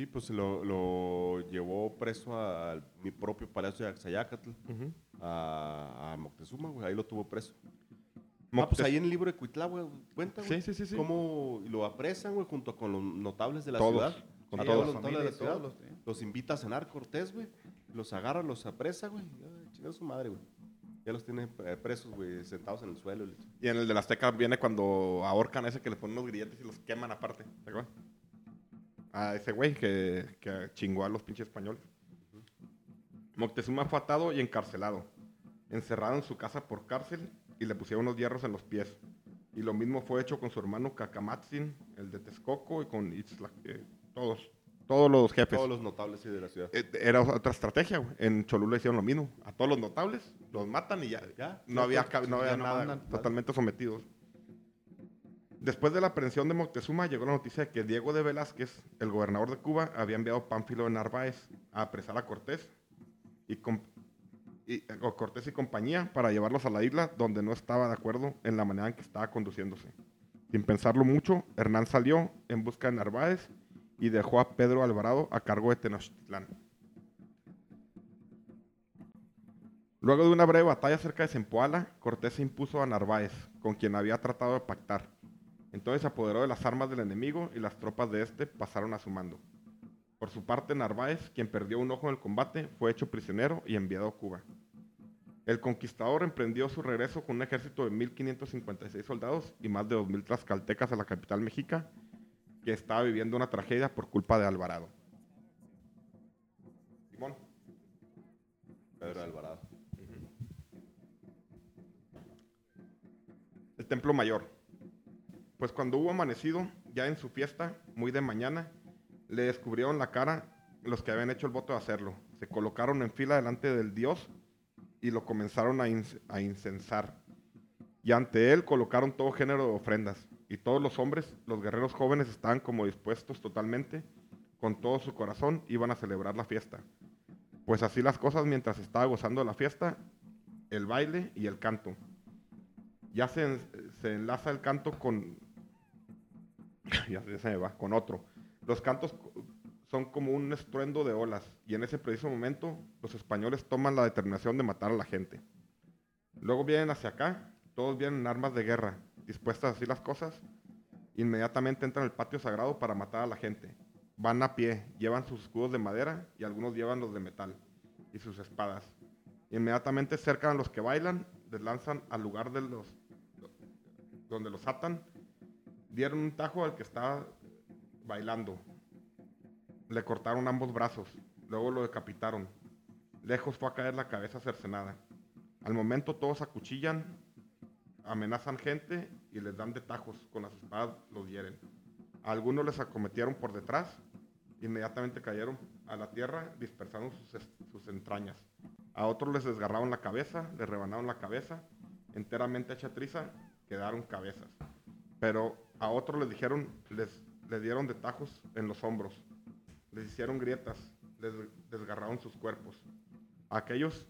Sí, pues lo, lo llevó preso a, mi propio palacio de Axayacatl, a, a Moctezuma, güey. Ahí lo tuvo preso. Ah, pues ahí en el libro de Cuitlá, güey, cuenta, güey. Sí, sí, sí, sí. Cómo lo apresan, güey, junto con los notables de la Todos, ciudad. con a todos. los notables de la ciudad. todos los- invita a cenar Cortés, güey. Los agarra, los apresa, güey. Ya, Chingada su madre, güey. Ya los tiene eh, presos, güey, sentados en el suelo. Y en el de la Azteca viene cuando ahorcan a ese que le ponen unos grilletes y los queman aparte. ¿Te acuerdas? A ese güey que, que chingó a los pinches españoles. Moctezuma fue atado y encarcelado. Encerrado en su casa por cárcel y le pusieron unos hierros en los pies. Y lo mismo fue hecho con su hermano Cacamatzin, el de Texcoco, y con Itzla, eh, todos, todos los jefes. Todos los notables sí, de la ciudad. Eh, Era otra estrategia, güey. En Cholula hicieron lo mismo. A todos los notables los matan y ya. Ya, no había, no había nada. mandan, totalmente sometidos. Después de la aprehensión de Moctezuma, llegó la noticia de que Diego de Velázquez, el gobernador de Cuba, había enviado Pánfilo de Narváez a apresar a Cortés y, Cortés y compañía para llevarlos a la isla donde no estaba de acuerdo en la manera en que estaba conduciéndose. Sin pensarlo mucho, Hernán salió en busca de Narváez y dejó a Pedro Alvarado a cargo de Tenochtitlán. Luego de una breve batalla cerca de Zempoala, Cortés se impuso a Narváez, con quien había tratado de pactar. Entonces se apoderó de las armas del enemigo y las tropas de este pasaron a su mando. Por su parte, Narváez, quien perdió un ojo en el combate, fue hecho prisionero y enviado a Cuba. El conquistador emprendió su regreso con un ejército de 1.556 soldados y más de 2.000 tlaxcaltecas a la capital mexica, que estaba viviendo una tragedia por culpa de Alvarado. Simón. Pedro Alvarado. El Templo Mayor. Pues cuando hubo amanecido, ya en su fiesta, muy de mañana, le descubrieron la cara los que habían hecho el voto de hacerlo. Se colocaron en fila delante del Dios y lo comenzaron a, inc- a incensar. Y ante él colocaron todo género de ofrendas. Y todos los hombres, los guerreros jóvenes, estaban como dispuestos totalmente, con todo su corazón, iban a celebrar la fiesta. Pues así las cosas mientras estaba gozando la fiesta, el baile y el canto ya se enlaza el canto con. ya se me va, con otro. Los cantos son como un estruendo de olas, y en ese preciso momento los españoles toman la determinación de matar a la gente. Luego vienen hacia acá, todos vienen en armas de guerra, dispuestas así las cosas. Inmediatamente entran al patio sagrado para matar a la gente. Van a pie, llevan sus escudos de madera y algunos llevan los de metal y sus espadas. Inmediatamente cercan a los que bailan, les lanzan al lugar de los donde los atan, dieron un tajo al que estaba bailando. Le cortaron ambos brazos, luego lo decapitaron. Lejos fue a caer la cabeza cercenada. Al momento todos acuchillan, amenazan gente y les dan de tajos, con las espadas los hieren. A algunos les acometieron por detrás, inmediatamente cayeron a la tierra es- sus entrañas. A otros les desgarraron la cabeza, les rebanaron la cabeza, enteramente hecha triza, quedaron cabezas. Pero a otros les dijeron, les, les dieron de tajos en los hombros, les hicieron grietas, les desgarraron sus cuerpos. A aquellos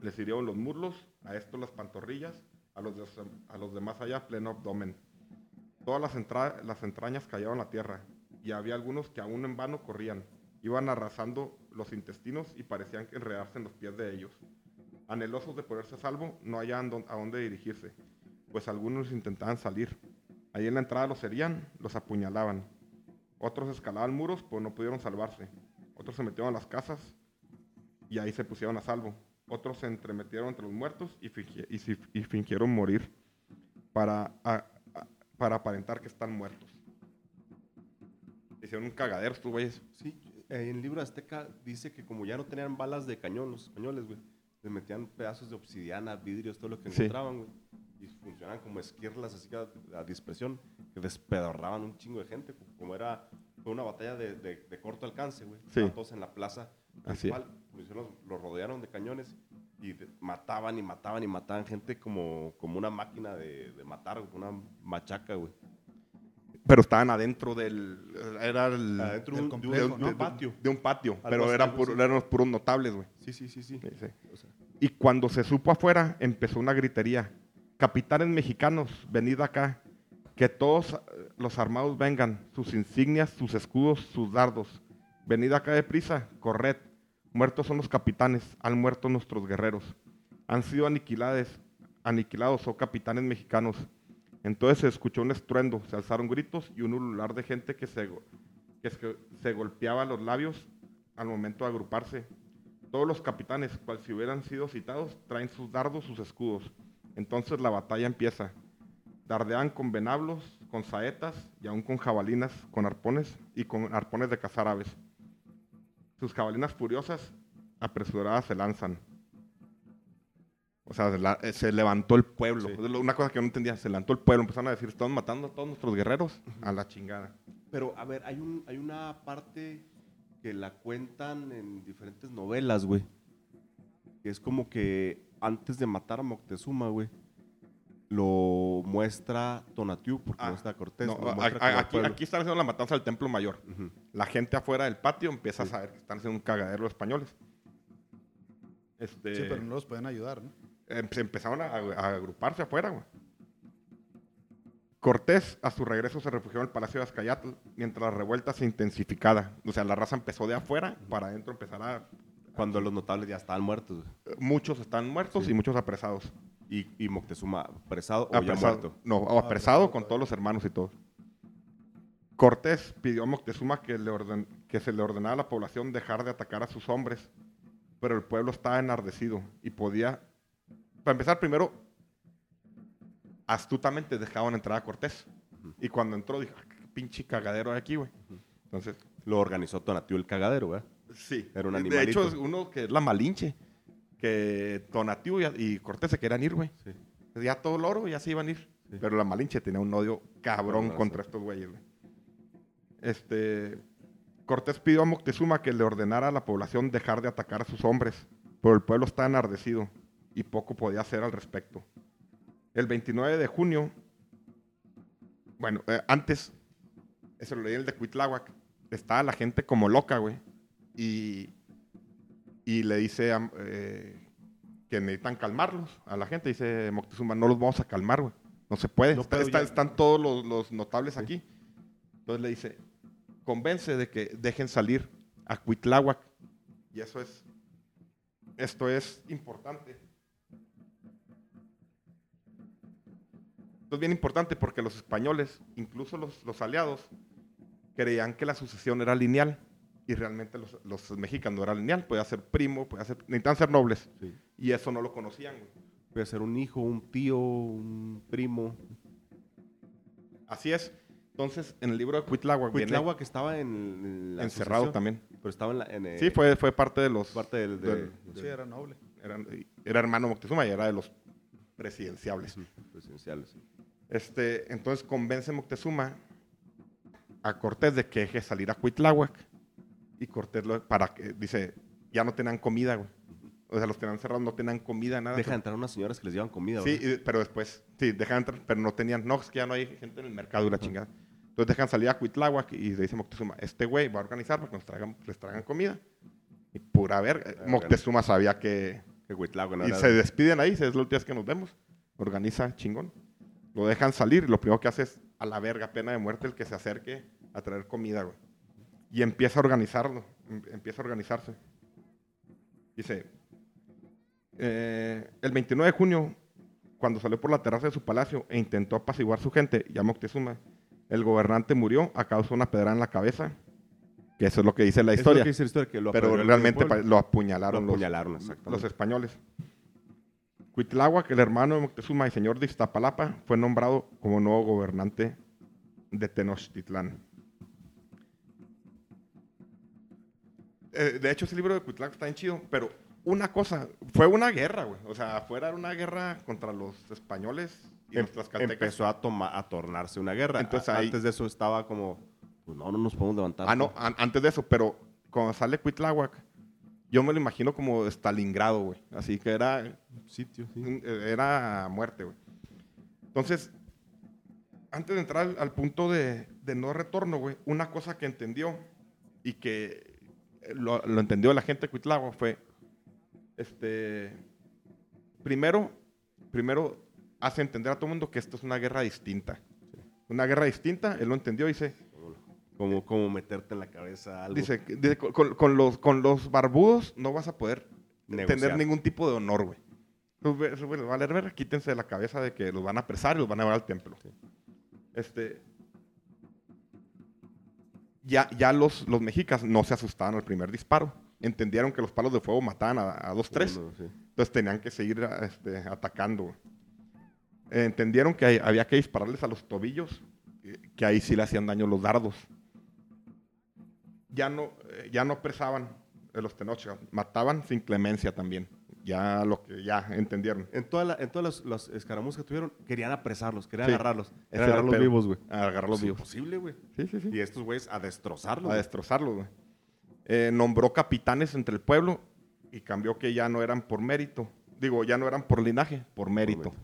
les hirieron los muslos, a estos las pantorrillas, a los, de- a los demás allá pleno abdomen. Todas las, entra- las entrañas cayeron a la tierra, y había algunos que aún en vano corrían, iban arrasando los intestinos y parecían enredarse en los pies de ellos. Anhelosos de ponerse a salvo, no hallaban a dónde dirigirse, pues algunos intentaban salir. Ahí en la entrada los herían, los apuñalaban. Otros escalaban muros, pues no pudieron salvarse. Otros se metieron a las casas y ahí se pusieron a salvo. Otros se entremetieron entre los muertos y, fingi- y si- y fingieron morir para, a- a- para aparentar que están muertos. Hicieron un cagadero estos güeyes. Sí, en el libro azteca dice que como ya no tenían balas de cañón los españoles, güey, les metían pedazos de obsidiana, vidrios, todo lo que Sí. encontraban, güey. Y funcionaban como esquirlas así a, a dispersión. que despedorraban un chingo de gente, como era fue una batalla de, de- de corto alcance, güey. Sí. Estaban todos en la plaza Así principal, los, los rodearon de cañones y de- mataban y mataban y mataban gente como, como una máquina de, de matar, una machaca, güey. Pero estaban adentro del. Era el. Adentro del complejo, de un, de patio. De un patio. Algo pero así, eran, puro- así. eran los puros notables, güey. Sí, sí, sí, sí. Sí, sí. O sea, Y cuando se supo afuera, empezó una gritería. Capitanes mexicanos, venid acá. Que todos eh, los armados vengan, sus insignias, sus escudos, sus dardos. Venid acá deprisa, corred. Muertos son los capitanes, han muerto nuestros guerreros. Han sido aniquilados, aniquilados, oh capitanes mexicanos. Entonces se escuchó un estruendo, se alzaron gritos y un ulular de gente que se, que se golpeaba los labios al momento de agruparse. Todos los capitanes, cual si hubieran sido citados, traen sus dardos, sus escudos. Entonces la batalla empieza. Dardean con venablos, con saetas y aún con jabalinas, con arpones y con arpones de cazar aves. Sus jabalinas furiosas, apresuradas, se lanzan. O sea, se la- eh, se levantó el pueblo. Sí. Una cosa que yo no entendía, se levantó el pueblo, empezaron a decir, estamos matando a todos nuestros guerreros a la chingada. Pero, a ver, hay, un, hay una parte que la cuentan en diferentes novelas, güey. Que es como que antes de matar a Moctezuma, güey, lo muestra Tonatiuh, porque Ah, Cortés. No, lo a- muestra a- como al aquí, están haciendo la matanza del Templo Mayor. La gente afuera del patio empieza Sí. a saber que están haciendo un cagadero los españoles. Este, Sí, pero no los pueden ayudar, ¿no? em- se empezaron a, a agruparse afuera, güey. Cortés, a su regreso, se refugió en el Palacio de Azcayatl mientras la revuelta se intensificaba. O sea, la raza empezó de afuera para adentro empezar a... Cuando los notables ya estaban muertos. Muchos están muertos Sí. y muchos apresados. Y, y Moctezuma apresado o ya Apresado. muerto. No, o apresado con todos los hermanos y todo. Cortés pidió a Moctezuma que, le orden- que se le ordenara a la población dejar de atacar a sus hombres, pero el pueblo estaba enardecido y podía... Para empezar, primero, astutamente dejaban entrar a Cortés. Y cuando entró, dijo, "Ah, pinche cagadero hay aquí, güey. Entonces, Lo organizó Tonatiuh el cagadero, güey. Sí. Era un de animalito. hecho, es uno que es la Malinche, que Tonatiuh y, y Cortés se querían ir, güey. Sí. Ya todo el oro ya se iban a ir. Sí. Pero la Malinche tenía un odio cabrón contra estos güeyes, güey. Este. Cortés pidió a Moctezuma que le ordenara a la población dejar de atacar a sus hombres, pero el pueblo estaba enardecido y poco podía hacer al respecto. El 29 de junio, bueno, eh, antes, eso lo leí en el de Cuitláhuac, estaba la gente como loca, güey, y, y le dice a- eh, que necesitan calmarlos a la gente. Dice Moctezuma, no los vamos a calmar, güey. No se puede. No Está- puedo está- ya. están todos los, los notables aquí. Entonces le dice, convence de que dejen salir a Cuitláhuac. Y eso es, esto es importante. Esto es bien importante porque los españoles, incluso los, los aliados, creían que la sucesión era lineal y realmente los, los mexicanos no era lineal. Podía ser primo, podía ser, necesitaban ser nobles. Sí. Y eso no lo conocían. Puede ser un hijo, un tío, un primo. Así es. Entonces, en el libro de Cuitláhuac Cuitláhuac estaba en, la encerrado también. Pero estaba en la. En, eh, Sí, fue, fue parte de los... parte del. de- del- de- Sí, era noble. Era, era hermano Moctezuma y era de los presidenciables. presidenciales. sí. Este, entonces convence Moctezuma a Cortés de que deje salir a Cuitláhuac. Y Cortés lo, para que, dice, ya no tenían comida, güey. O sea, los tenían cerrados, no tenían comida, nada. Deja entrar unas señoras que les llevan comida, Sí, pero después, sí, dejan entrar, pero no tenían, no, es que ya no hay gente en el mercado y la chingada. Entonces dejan salir a Cuitláhuac y le dice Moctezuma, este güey va a organizar para que nos traigan, les traigan comida. Y pura verga. Ah, Moctezuma sabía que... Que no Y era- se despiden ahí, es la última vez que nos vemos. Organiza chingón. Lo dejan salir y lo primero que hace es a la verga, pena de muerte, el que se acerque a traer comida, güey. Y empieza a organizarlo, em- empieza a organizarse. Dice, eh, el 29 de junio, cuando salió por la terraza de su palacio e intentó apaciguar su gente, ya Moctezuma, el gobernante murió a causa de una pedrada en la cabeza, que eso es lo que dice la Es lo historia, que dice la historia, que lo pero realmente lo apuñalaron, Lo los- apuñalaron, los, españoles. Cuitláhuac, el hermano de Moctezuma y señor de Iztapalapa, fue nombrado como nuevo gobernante de Tenochtitlán. Eh, de hecho, ese libro de Cuitláhuac está bien chido, pero una cosa, fue una guerra, güey. O sea, afuera era una guerra contra los españoles y los Em- tlaxcaltecas empezó a, toma- a tornarse una guerra. Entonces A- ahí- Antes de eso estaba como, pues no, no nos podemos levantar. Ah, no, an- antes de eso, pero cuando sale Cuitláhuac, yo me lo imagino como Stalingrado, güey. Así que era, Sitio, sí. un- era muerte, güey. Entonces, antes de entrar al, al punto de, de no retorno, güey, una cosa que entendió y que eh, lo, lo entendió la gente de Cuitláhuac fue, este, primero, primero hace entender a todo el mundo que esto es una guerra distinta. Una guerra distinta, él lo entendió y dice, Como, como meterte en la cabeza algo. Dice, con, los, con los barbudos no vas a poder Negociar. tener ningún tipo de honor, güey. Valer verga, quítense de la cabeza de que los van a apresar y los van a llevar al templo. Este, ya ya los, los mexicas no se asustaban al primer disparo. Entendieron que los palos de fuego mataban a, a dos, tres. Sí. Entonces tenían que seguir este, atacando. Eh, entendieron que hay- había que dispararles a los tobillos, eh, que ahí sí le hacían daño los dardos. Ya no, eh, ya no apresaban los tenochcas, mataban sin clemencia también. Ya lo que ya entendieron. En, toda la- en todas las, las escaramuzas que tuvieron, querían apresarlos, querían Sí. agarrarlos. Era agarrarlos vivos, güey. Agarrarlos Es vivos. imposible, güey. Sí, sí, sí. Y estos güeyes a destrozarlos. a güey. destrozarlos, güey. Eh, nombró capitanes entre el pueblo y cambió que ya no eran por mérito. Digo, ya no eran por linaje, por mérito.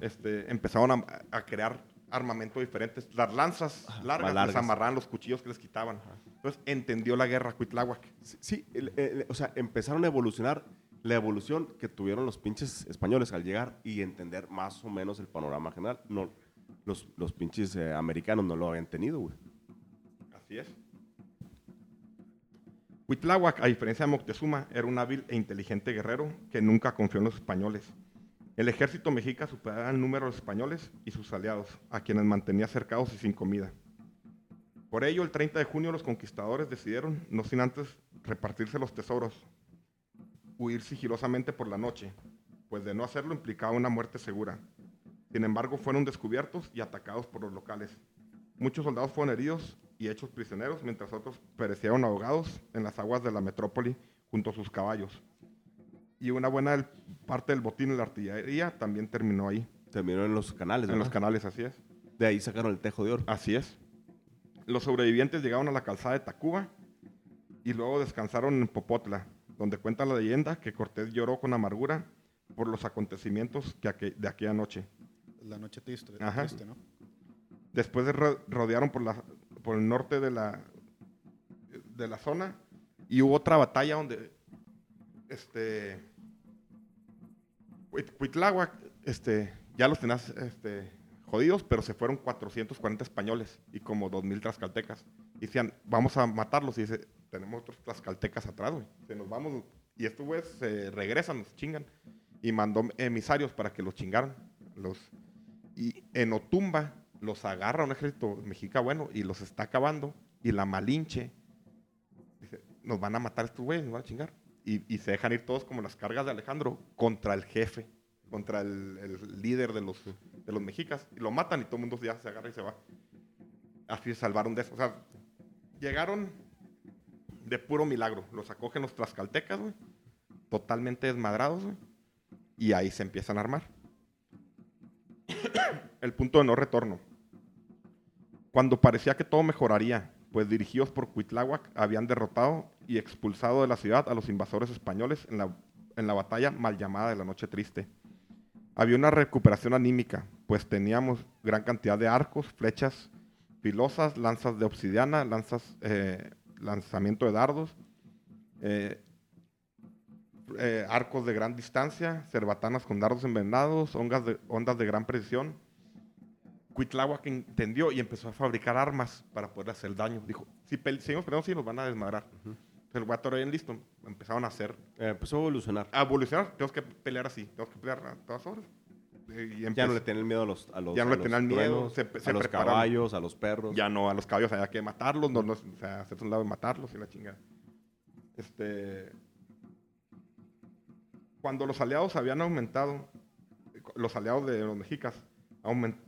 Este, empezaron a, a crear armamento diferentes. Las lanzas largas, más largas. les amarraban los cuchillos que les quitaban. Entonces entendió la guerra Cuitláhuac. Sí, sí, el- el- o sea, empezaron a evolucionar la evolución que tuvieron los pinches españoles al llegar y entender más o menos el panorama general. Los, los pinches eh, americanos no lo habían tenido, güey. Así es. Cuitláhuac, a diferencia de Moctezuma, era un hábil e inteligente guerrero que nunca confió en los españoles. El ejército mexica superaba el número de los españoles y sus aliados, a quienes mantenía cercados y sin comida. Por ello, el 30 de junio los conquistadores decidieron, no sin antes repartirse los tesoros, huir sigilosamente por la noche, pues de no hacerlo implicaba una muerte segura. Sin embargo, fueron descubiertos y atacados por los locales. Muchos soldados fueron heridos y hechos prisioneros, mientras otros perecieron ahogados en las aguas de la metrópoli junto a sus caballos. Y una buena parte del botín de la artillería también terminó ahí, Terminó en los canales, en los canales, así es. De ahí sacaron el tejo de oro. Así es. Los sobrevivientes llegaron a la calzada de Tacuba y luego descansaron en Popotla, donde cuenta la leyenda que Cortés lloró con amargura por los acontecimientos que aqu- de aquella noche. La noche triste, Ajá. triste, ¿no? Después de ro- rodearon por, la, por el norte de la, de la zona y hubo otra batalla donde este este, ya los tenías este, jodidos, pero se fueron 440 españoles y como 2.000 tlaxcaltecas. Y decían, vamos a matarlos. Y dice, tenemos otros tlaxcaltecas atrás, güey. Se nos vamos. Y estos güeyes se regresan, nos chingan. Y mandó emisarios para que los chingaran. Los, y en Otumba los agarra un ejército mexica bueno y los está acabando. Y la Malinche dice, nos van a matar estos güeyes, nos van a chingar. Y, y se dejan ir todos como las cargas de Alejandro contra el jefe, contra el, líder de los, de los mexicas. Y lo matan y todo el mundo se agarra y se va. Así salvaron de eso. O sea, llegaron de puro milagro. Los acogen los tlaxcaltecas. Totalmente desmadrados. Y ahí se empiezan a armar. el punto de no retorno. Cuando parecía que todo mejoraría, pues dirigidos por Cuitláhuac habían derrotado y expulsado de la ciudad a los invasores españoles en la, en la batalla mal llamada de la Noche Triste. Había una recuperación anímica, pues teníamos gran cantidad de arcos, flechas filosas, lanzas de obsidiana, lanzas, eh, lanzamiento de dardos, eh, eh, arcos de gran distancia, cerbatanas con dardos envenenados, ondas de, ondas de gran precisión. Cuitláhuac entendió y empezó a fabricar armas para poder hacer daño. Dijo, si pel- seguimos peleando, sí, nos van a desmadrar. El guato era bien listo. Empezaron a hacer, Eh, empezó a evolucionar. a evolucionar. Tenemos que pelear así, tenemos que pelear a todas horas. Eh, Y Ya no le tenían miedo a los, a los, Ya no a le tenían miedo, se- se a los prepararon. caballos, a los perros. Ya no, a los caballos había que matarlos, no, no, o sea, hacerse un lado y matarlos y la chingada. Este, cuando los aliados habían aumentado, los aliados de los mexicas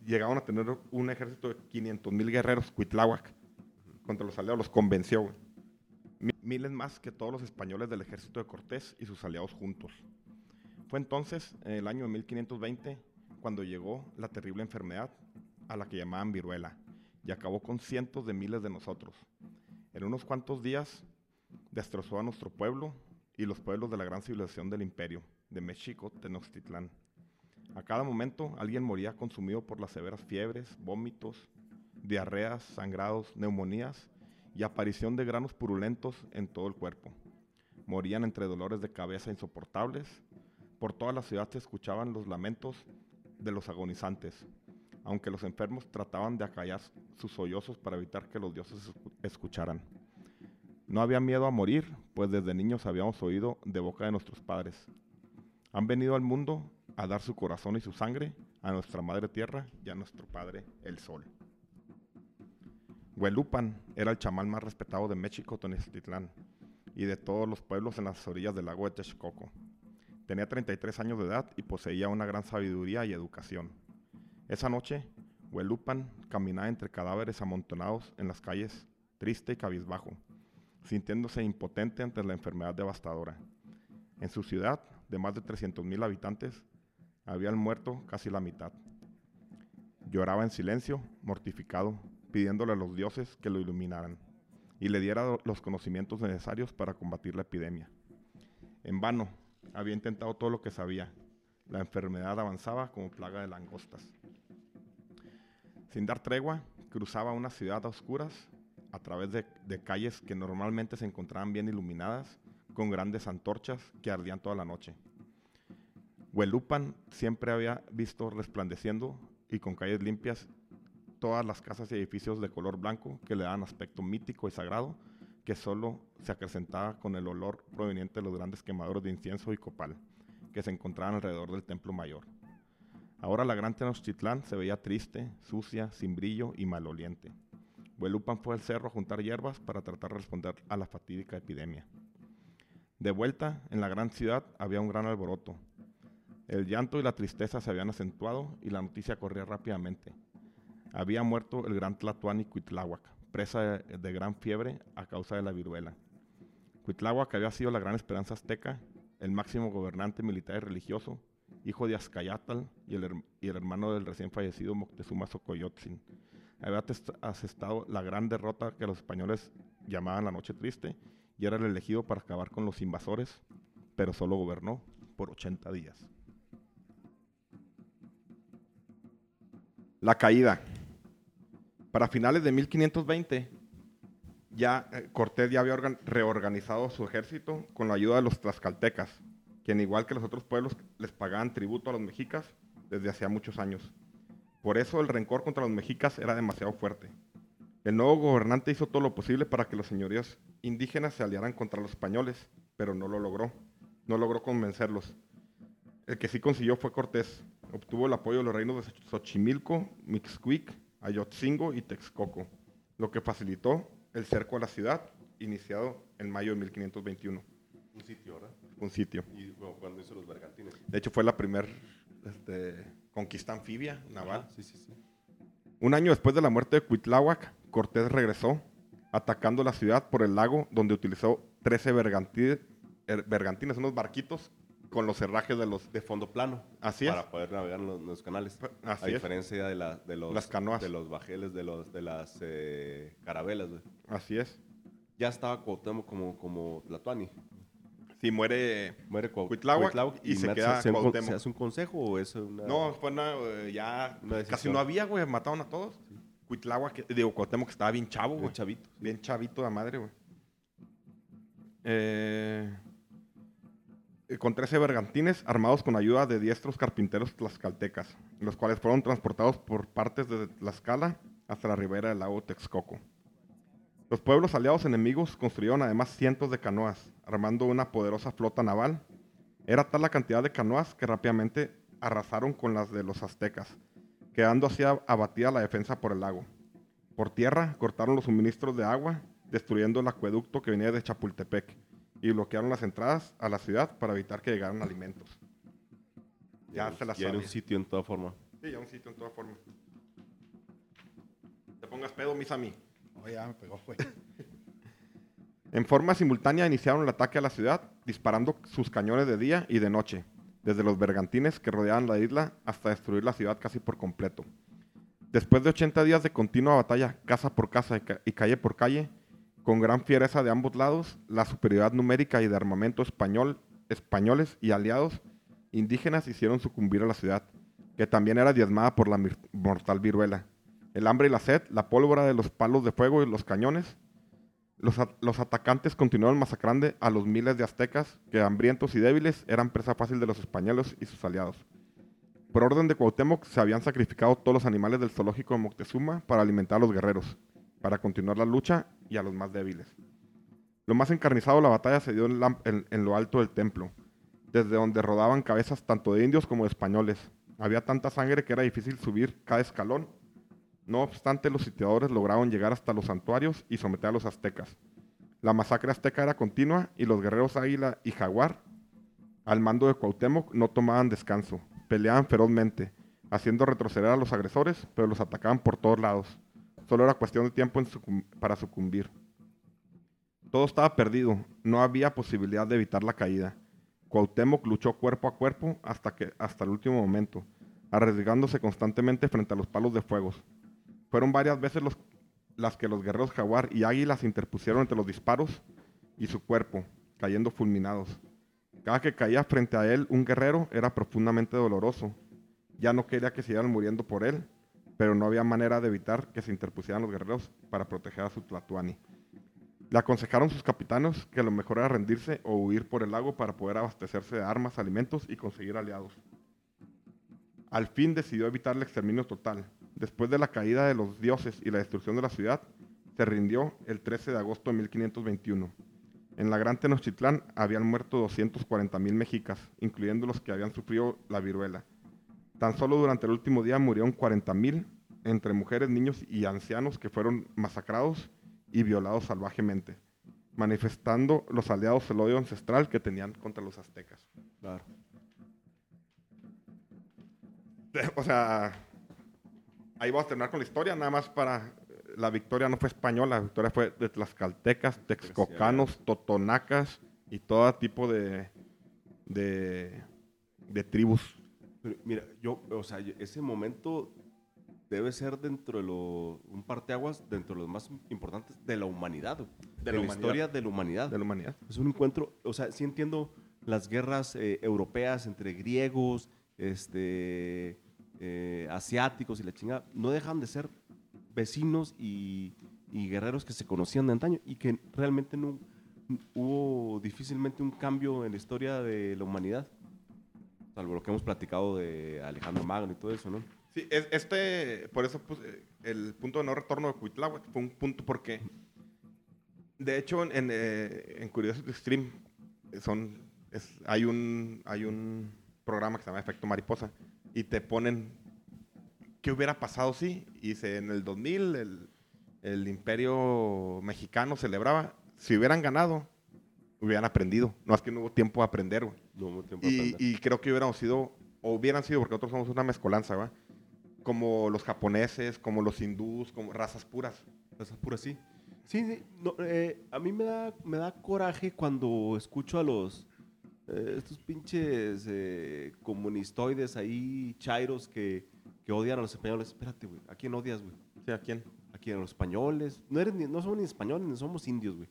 llegaron a tener un ejército de 500 mil guerreros, Cuitláhuac, contra los aliados, los convenció. güey. Miles más que todos los españoles del ejército de Cortés y sus aliados juntos. Fue entonces, en el año de 1520, cuando llegó la terrible enfermedad a la que llamaban viruela y acabó con cientos de miles de nosotros. En unos cuantos días destrozó a nuestro pueblo y los pueblos de la gran civilización del imperio, de México, Tenochtitlán. A cada momento alguien moría consumido por las severas fiebres, vómitos, diarreas, sangrados, neumonías y aparición de granos purulentos en todo el cuerpo. Morían entre dolores de cabeza insoportables. Por toda la ciudad se escuchaban los lamentos de los agonizantes, aunque los enfermos trataban de acallar sus sollozos para evitar que los dioses escucharan. No había miedo a morir, pues desde niños habíamos oído de boca de nuestros padres. Han venido al mundo a dar su corazón y su sangre a nuestra madre tierra y a nuestro padre el sol. Huelupan era el chamán más respetado de México, Tenochtitlán, y de todos los pueblos en las orillas del lago de Texcoco. Tenía 33 años de edad y poseía una gran sabiduría y educación. Esa noche, Huelupan caminaba entre cadáveres amontonados en las calles, triste y cabizbajo, sintiéndose impotente ante la enfermedad devastadora. En su ciudad, de más de 300.000 habitantes, habían muerto casi la mitad. Lloraba en silencio, mortificado, pidiéndole a los dioses que lo iluminaran y le diera los conocimientos necesarios para combatir la epidemia. En vano, había intentado todo lo que sabía. La enfermedad avanzaba como plaga de langostas. Sin dar tregua, cruzaba una ciudad a oscuras a través de, calles que normalmente se encontraban bien iluminadas, con grandes antorchas que ardían toda la noche. Huelupan siempre había visto resplandeciendo y con calles limpias todas las casas y edificios de color blanco que le daban aspecto mítico y sagrado, que solo se acrecentaba con el olor proveniente de los grandes quemadores de incienso y copal que se encontraban alrededor del templo mayor. Ahora la gran Tenochtitlán se veía triste, sucia, sin brillo y maloliente. Huelupan fue al cerro a juntar hierbas para tratar de responder a la fatídica epidemia. De vuelta, en la gran ciudad había un gran alboroto. El llanto y la tristeza se habían acentuado y la noticia corría rápidamente había muerto el gran Tlatuani Cuitláhuac, presa de, gran fiebre a causa de la viruela. Cuitláhuac había sido la gran esperanza azteca, el máximo gobernante militar y religioso, hijo de el, y el hermano del recién fallecido Moctezuma Xocoyotzin. Había asestado la gran derrota que los españoles llamaban la Noche Triste y era el elegido para acabar con los invasores, pero solo gobernó por 80 días. La caída. Para finales de 1520, ya eh, Cortés ya había reorganizado su ejército con la ayuda de los tlaxcaltecas, quien igual que los otros pueblos les pagaban tributo a los mexicas desde hacía muchos años. Por eso el rencor contra los mexicas era demasiado fuerte. El nuevo gobernante hizo todo lo posible para que los señorías indígenas se aliaran contra los españoles, pero no lo logró. No logró convencerlos. El que sí consiguió fue Cortés. Obtuvo el apoyo de los reinos de Xochimilco, Mixquic, Ayotzingo y Texcoco, lo que facilitó el cerco a la ciudad, iniciado en mayo de 1521. Un sitio, ¿verdad? Un sitio. Y bueno, cuando hizo los bergantines. De hecho, fue la primera este, conquista anfibia naval. Sí, sí, sí. Un año después de la muerte de Cuitláhuac, Cortés regresó, atacando la ciudad por el lago, donde utilizó 13 bergantines, er, bergantines unos barquitos con los herrajes de los... De fondo plano. Así es. Para poder navegar en los, en los canales. Así a es. diferencia de, la, de los... Las canoas. De los bajeles, de, los, de las eh, carabelas, güey. Así es. Ya estaba Cuauhtémoc como, como Tlatuani. Si muere... Muere Cuitláhuac y se Matt queda con- Cuauhtémoc. ¿Se hace un consejo o es una...? No, fue una, eh, ya... Una casi no había, güey. Mataron a todos. Cuitláhuac, que- digo, Cuauhtémoc que estaba bien chavo, güey. chavito. Bien chavito de madre, güey. Eh, con 13 bergantines armados con ayuda de diestros carpinteros tlaxcaltecas, los cuales fueron transportados por partes de Tlaxcala hasta la ribera del lago Texcoco. Los pueblos aliados enemigos construyeron además cientos de canoas, armando una poderosa flota naval. Era tal la cantidad de canoas que rápidamente arrasaron con las de los aztecas, quedando así abatida la defensa por el lago. Por tierra cortaron los suministros de agua, destruyendo el acueducto que venía de Chapultepec y bloquearon las entradas a la ciudad para evitar que llegaran alimentos. Ya se las Y era un sabía. sitio en toda forma. Sí, ya un sitio en toda forma. Te pongas pedo, mis amigos. Oh, ya me pegó, güey. En forma simultánea iniciaron el ataque a la ciudad, disparando sus cañones de día y de noche. desde los bergantines que rodeaban la isla hasta destruir la ciudad casi por completo. Después de 80 días de continua batalla, casa por casa y, ca- y calle por calle, con gran fiereza de ambos lados, la superioridad numérica y de armamento español, españoles y aliados indígenas hicieron sucumbir a la ciudad, que también era diezmada por la mortal viruela. El hambre y la sed, la pólvora de los palos de fuego y los cañones. Los, los atacantes continuaron masacrando a los miles de aztecas que, hambrientos y débiles, eran presa fácil de los españoles y sus aliados. Por orden de Cuauhtémoc, se habían sacrificado todos los animales del zoológico de Moctezuma para alimentar a los guerreros, para continuar la lucha y a los más débiles. Lo más encarnizado de la batalla se dio en, en lo alto del templo, desde donde rodaban cabezas tanto de indios como de españoles. Había tanta sangre que era difícil subir cada escalón. No obstante, los sitiadores lograron llegar hasta los santuarios y someter a los aztecas. La masacre azteca era continua y los guerreros Águila y Jaguar, al mando de Cuauhtémoc, no tomaban descanso. Peleaban ferozmente, haciendo retroceder a los agresores, pero los atacaban por todos lados. Solo era cuestión de tiempo para sucumbir. Todo estaba perdido, no había posibilidad de evitar la caída. Cuauhtémoc luchó cuerpo a cuerpo hasta, que, hasta el último momento, arriesgándose constantemente frente a los palos de fuegos. Fueron varias veces las que los guerreros jaguar y águila se interpusieron entre los disparos y su cuerpo, cayendo fulminados. Cada que caía frente a él un guerrero era profundamente doloroso. Ya no quería que siguieran muriendo por él, pero no había manera de evitar que se interpusieran los guerreros para proteger a su Tlatuani. Le aconsejaron sus capitanes que lo mejor era rendirse o huir por el lago para poder abastecerse de armas, alimentos y conseguir aliados. Al fin decidió evitar el exterminio total. Después de la caída de los dioses y la destrucción de la ciudad, se rindió el 13 de agosto de 1521. En la Gran Tenochtitlán habían muerto 240.000 mexicas, incluyendo los que habían sufrido la viruela. Tan solo durante el último día murieron 40.000, entre mujeres, niños y ancianos que fueron masacrados y violados salvajemente, manifestando los aliados el odio ancestral que tenían contra los aztecas. Claro. O sea, ahí vamos a terminar con la historia, nada más para... La victoria no fue española, la victoria fue de tlaxcaltecas, texcocanos, totonacas y todo tipo de, de, de tribus. Pero mira, yo, o sea, ese momento debe ser dentro de lo, un parteaguas dentro de los más importantes de la humanidad, de, la la, humanidad. historia de la humanidad. de la humanidad. Es un encuentro, o sea, sí entiendo las guerras eh, europeas entre griegos, este, eh, asiáticos y la chingada, no dejan de ser vecinos y, y guerreros que se conocían de antaño y que realmente no hubo difícilmente un cambio en la historia de la humanidad, salvo lo que hemos platicado de Alejandro Magno y todo eso, ¿no? Sí, es- este, por eso puse el punto de no retorno de Cuitláhuac fue un punto porque, de hecho, en, en, eh, en Curiosity Stream son, hay, un, hay un programa que se llama Efecto Mariposa y te ponen qué hubiera pasado si, y dice, en el 2000 el, el imperio mexicano celebraba, si hubieran ganado, hubieran aprendido, no es que no hubo tiempo de aprender, güey. No hubo tiempo Y, y creo que hubiéramos sido, o hubieran sido, porque nosotros somos una mezcolanza, ¿va? Como los japoneses, como los hindús, como razas puras. Esa pura sí. Sí, sí. No, eh, a mí me da, me da coraje cuando escucho a los eh, estos pinches eh, comunistoides ahí, chairos, que, que odian a los españoles. Espérate, güey. ¿A quién odias, güey? ¿Sí, ¿A quién? ¿A quién? ¿A los españoles? No, eres ni- no somos ni españoles ni somos indios, güey.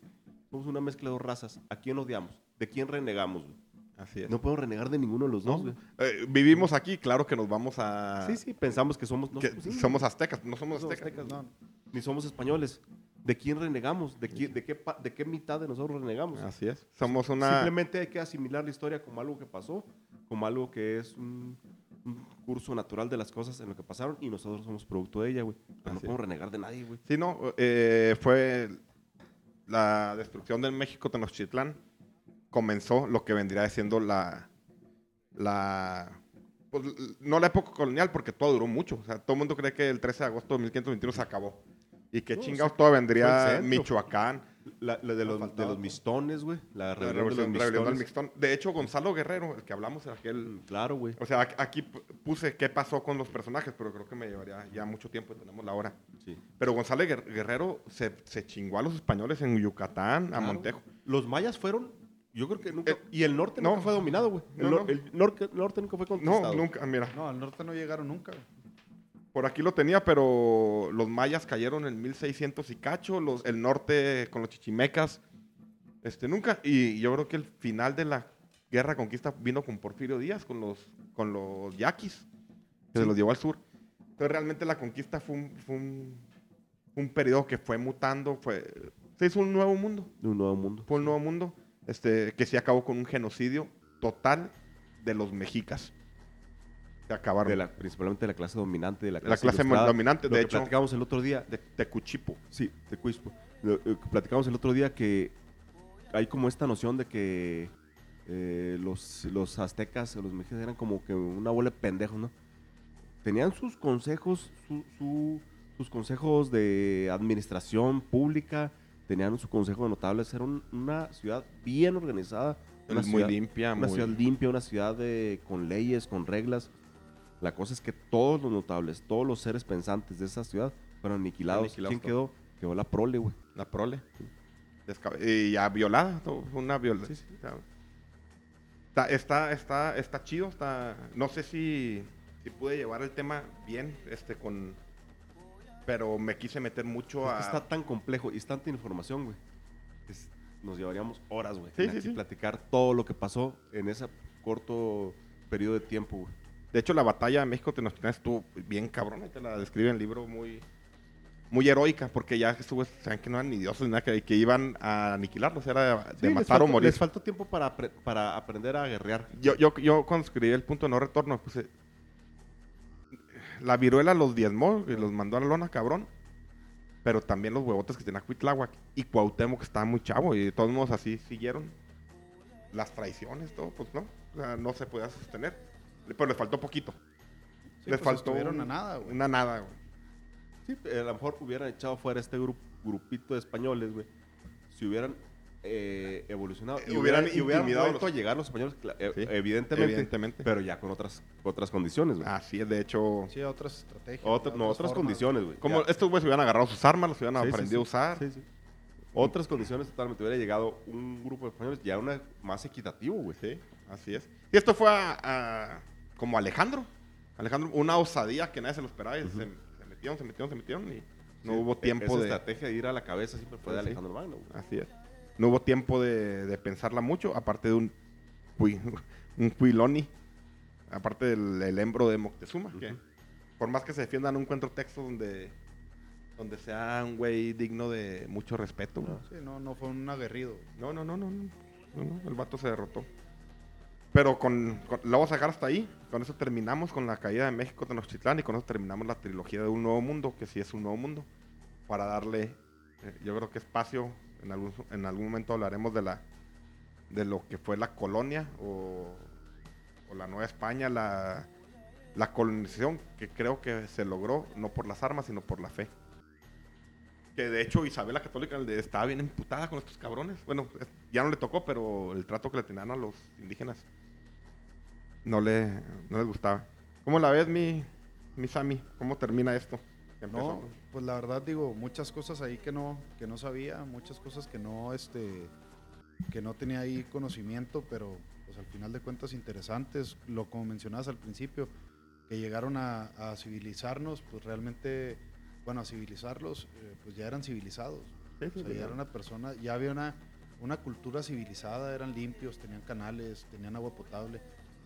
Somos una mezcla de dos razas. ¿A quién odiamos? ¿De quién renegamos, güey? Así es. No podemos renegar de ninguno de los dos, güey. Eh, vivimos aquí, claro que nos vamos a... Sí, sí, pensamos que somos... no que somos aztecas, no somos aztecas. aztecas, no. Ni somos españoles. ¿De quién renegamos? ¿De, quién- de, qué, ¿De qué mitad de nosotros renegamos? Así es. Somos una... Simplemente hay que asimilar la historia como algo que pasó, como algo que es un, un curso natural de las cosas en lo que pasaron y nosotros somos producto de ella, güey. Pero no podemos renegar de nadie, güey. Sí, no, eh, fue la destrucción del México Tenochtitlán comenzó lo que vendría siendo la la pues, no la época colonial porque todo duró mucho, o sea, todo el mundo cree que el 13 de agosto de 1521 se acabó. Y que No, chingados sí, todo fue vendría. Michoacán, La, la de, los, de los mistones, güey. La la rebelión, revolución, de los rebelión del. Mixtón. De hecho, Gonzalo Guerrero, el que hablamos en aquel Mm, Claro, güey. o sea, aquí pu- puse qué pasó con los personajes, pero creo que me llevaría ya mucho tiempo y tenemos la hora. Sí. Pero Gonzalo Guer- Guerrero se, se chingó a los españoles en Yucatán, a Claro. Montejo. Los mayas fueron Yo creo que nunca. Eh, y el norte no. nunca fue dominado, güey. El, No, nor- no. el norte, el norte nunca fue conquistado. No, nunca, mira. No, al norte no llegaron nunca. güey. Por aquí lo tenía, pero los mayas cayeron en 1600 y cacho, los, el norte con los chichimecas, este, nunca. Y yo creo que el final de la guerra conquista vino con Porfirio Díaz, con los, con los yaquis, que se los llevó al sur. Entonces realmente la conquista fue un, fue un, un periodo que fue mutando, fue, se hizo un nuevo mundo, De un nuevo mundo. fue un nuevo mundo, este, que se acabó con un genocidio total de los mexicas. Se acabaron. De la, principalmente de la clase dominante, de la La clase, dominante, Lo de que hecho, platicamos el otro día, de Tecuchipo. Sí, lo que Platicamos el otro día que hay como esta noción de que eh, los, los aztecas o los mexicas eran como que una bola de pendejos, ¿no? Tenían sus consejos, su- su- sus consejos de administración pública, tenían su consejo de notables. Era un- una ciudad bien organizada, una, muy ciudad, limpia, una muy... ciudad limpia, una ciudad de- con leyes, con reglas. La cosa es que todos los notables, todos los seres pensantes de esa ciudad fueron aniquilados. Aniquilados ¿Quién quedó? Quedó la prole, güey. La prole. Descabe- y ya violada, todo, fue una violación. Está, está, está, está chido, está... No sé si, si pude llevar el tema bien, este, con... Pero me quise meter mucho a... está tan complejo y es tanta información, güey. es- nos llevaríamos horas, güey. Sí, en sí, aquí sí. platicar todo lo que pasó en ese corto periodo de tiempo, güey. De hecho, la batalla de México Tenochtitlán estuvo bien cabrona. y Te la describe en el libro muy... Muy heroica, porque ya estuvo, saben que no eran ni dioses ni nada, que, que iban a aniquilarlos, era de, Sí, matar o faltó- morir. Les faltó tiempo para, para aprender a guerrear. Yo, yo, yo cuando escribí el punto de no retorno, puse. La viruela los diezmó y los mandó a la lona, cabrón. Pero también los huevotes que tenía Cuitláhuac y Cuauhtémoc, que estaba muy chavo. Y de todos modos así siguieron. Las traiciones, todo, pues no. O sea, no se podía sostener. Pero les faltó poquito. Sí, les pues, faltó. estuvieron un- a nada, güey. Una nada, güey. Sí, a lo mejor hubieran echado fuera este grup- grupito de españoles, güey. Si hubieran eh, evolucionado. Eh, y hubieran y hubieran vuelto a llegar los españoles, eh, Sí, evidentemente, evidentemente. Pero ya con otras, otras condiciones, güey. Así es, de hecho. Sí, otras estrategias. Otra- no, otras formas. condiciones, güey. Como Ya. estos güeyes hubieran agarrado sus armas, los hubieran Sí, aprendido sí. a usar. Sí, sí. Otras condiciones totalmente. Hubiera llegado un grupo de españoles ya una más equitativo, güey. Sí, así es. Y esto fue a, a- como Alejandro. Alejandro, una osadía que nadie se lo esperaba. y se, se metieron, se metieron, se metieron y no Sí, hubo e- tiempo esa de... estrategia de ir a la cabeza siempre fue de Pues sí. Alejandro Magno, güey. Así es. No hubo tiempo de, de pensarla mucho, aparte de un, un Cuiloni, aparte del el embro de Moctezuma, que por más que se defienda, no encuentro texto donde, donde sea un güey digno de mucho respeto. güey. Sí, no, no fue un aguerrido. No, no, no, no, no, no, no, el vato se derrotó. Pero con, con- lo vamos a sacar hasta ahí. Con eso terminamos con la caída de México Tenochtitlán y con eso terminamos la trilogía de Un Nuevo Mundo, que sí es un nuevo mundo, para darle, eh, yo creo que espacio, en algún, en algún momento hablaremos de la de lo que fue la colonia o, la Nueva España, la, la colonización que creo que se logró no por las armas, sino por la fe. Que de hecho Isabel la Católica estaba bien emputada con estos cabrones. Bueno, ya no le tocó, pero el trato que le tenían a los indígenas no le no les gustaba. ¿Cómo la ves, mi, mi Sammy? ¿Cómo termina esto? No, pues la verdad digo, muchas cosas ahí que no, que no sabía, muchas cosas que no, este, que no tenía ahí conocimiento, pero pues al final de cuentas interesantes, lo como mencionabas al principio, que llegaron a, a civilizarnos, pues realmente, bueno, a civilizarlos, eh, pues ya eran civilizados. Sí, sí, O sea, sí, ya ya. era una persona, ya había una, una cultura civilizada, eran limpios, tenían canales, tenían agua potable,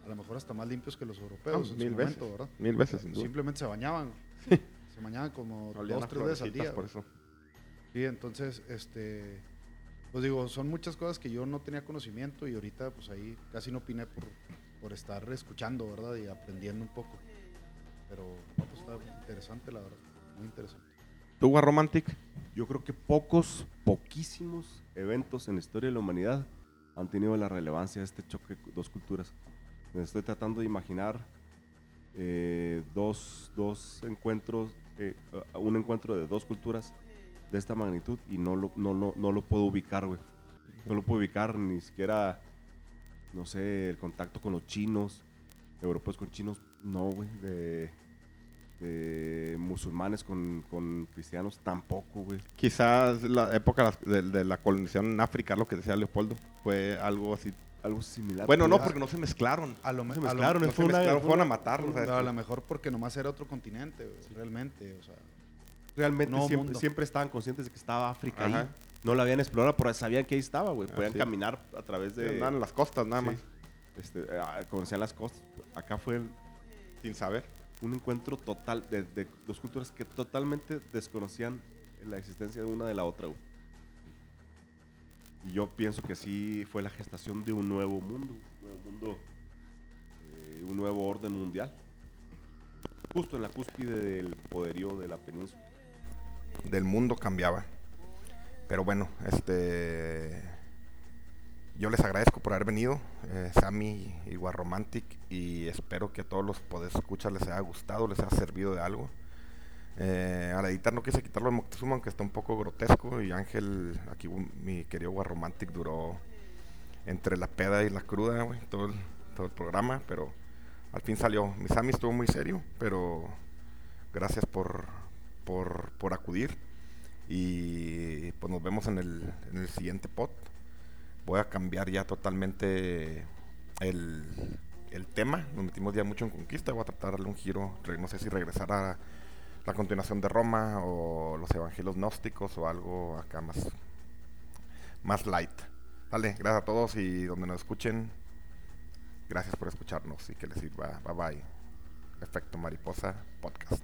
a lo mejor hasta más limpios que los europeos Ah, en mil su veces. momento, ¿verdad? Mil veces, sin duda. Simplemente se bañaban. Se bañaban como Olían dos, tres veces al día. por eso. Sí, entonces, este, pues digo, son muchas cosas que yo no tenía conocimiento y ahorita pues ahí casi no opiné por, por estar escuchando, ¿verdad? Y aprendiendo un poco. Pero no, pues está interesante, la verdad, muy interesante. ¿Tú, Romantic? Yo creo que pocos, poquísimos eventos en la historia de la humanidad han tenido la relevancia de este choque de dos culturas. Me estoy tratando de imaginar eh, dos, dos encuentros, eh, un encuentro de dos culturas de esta magnitud y no lo, no, no, no lo puedo ubicar, güey. No lo puedo ubicar ni siquiera, no sé, el contacto con los chinos, europeos con chinos, no, güey. De, de musulmanes con, con cristianos tampoco, güey. Quizás la época de, de la colonización en África, lo que decía Leopoldo, fue algo así. Algo similar. Bueno, no, Ah. porque no se mezclaron. A lo, me- Se a lo- mezclaron, No se una- mezclaron, fue fueron a matarlos. a lo mejor porque nomás era otro continente, realmente, o sea. Realmente siempre, estaban conscientes de que estaba África Ajá. ahí. No la habían explorado, pero sabían que ahí estaba, güey. Podían Así es. caminar a través de... Andaban en las costas nada Sí. más, Este, ah, conocían las costas. Acá fue el- sin saber. un encuentro total de, de dos culturas que totalmente desconocían la existencia de una de la otra. güey. Yo pienso que sí fue la gestación de un nuevo mundo, un nuevo mundo, eh, un nuevo orden mundial. Justo en la cúspide del poderío de la península. del mundo cambiaba. Pero bueno, este yo les agradezco por haber venido, eh, Sammy y Romantic, y espero que a todos los podescuchas les haya gustado, les haya servido de algo. Eh, al editar no quise quitarlo de Moctezuma, aunque está un poco grotesco, y Ángel, aquí mi querido Romantic duró entre la peda y la cruda, todo el, todo el programa, pero al fin salió. Mi Sammy estuvo muy serio, pero gracias por, por, por acudir. Y pues nos vemos en el, en el siguiente pod. Voy a cambiar ya totalmente el, el tema. Nos metimos ya mucho en conquista. Voy a tratar de darle un giro. No sé si regresar a la continuación de Roma o los evangelios gnósticos o algo acá más, más light. Vale, gracias a todos y donde nos escuchen, gracias por escucharnos y que les sirva. Bye bye. Efecto Mariposa Podcast.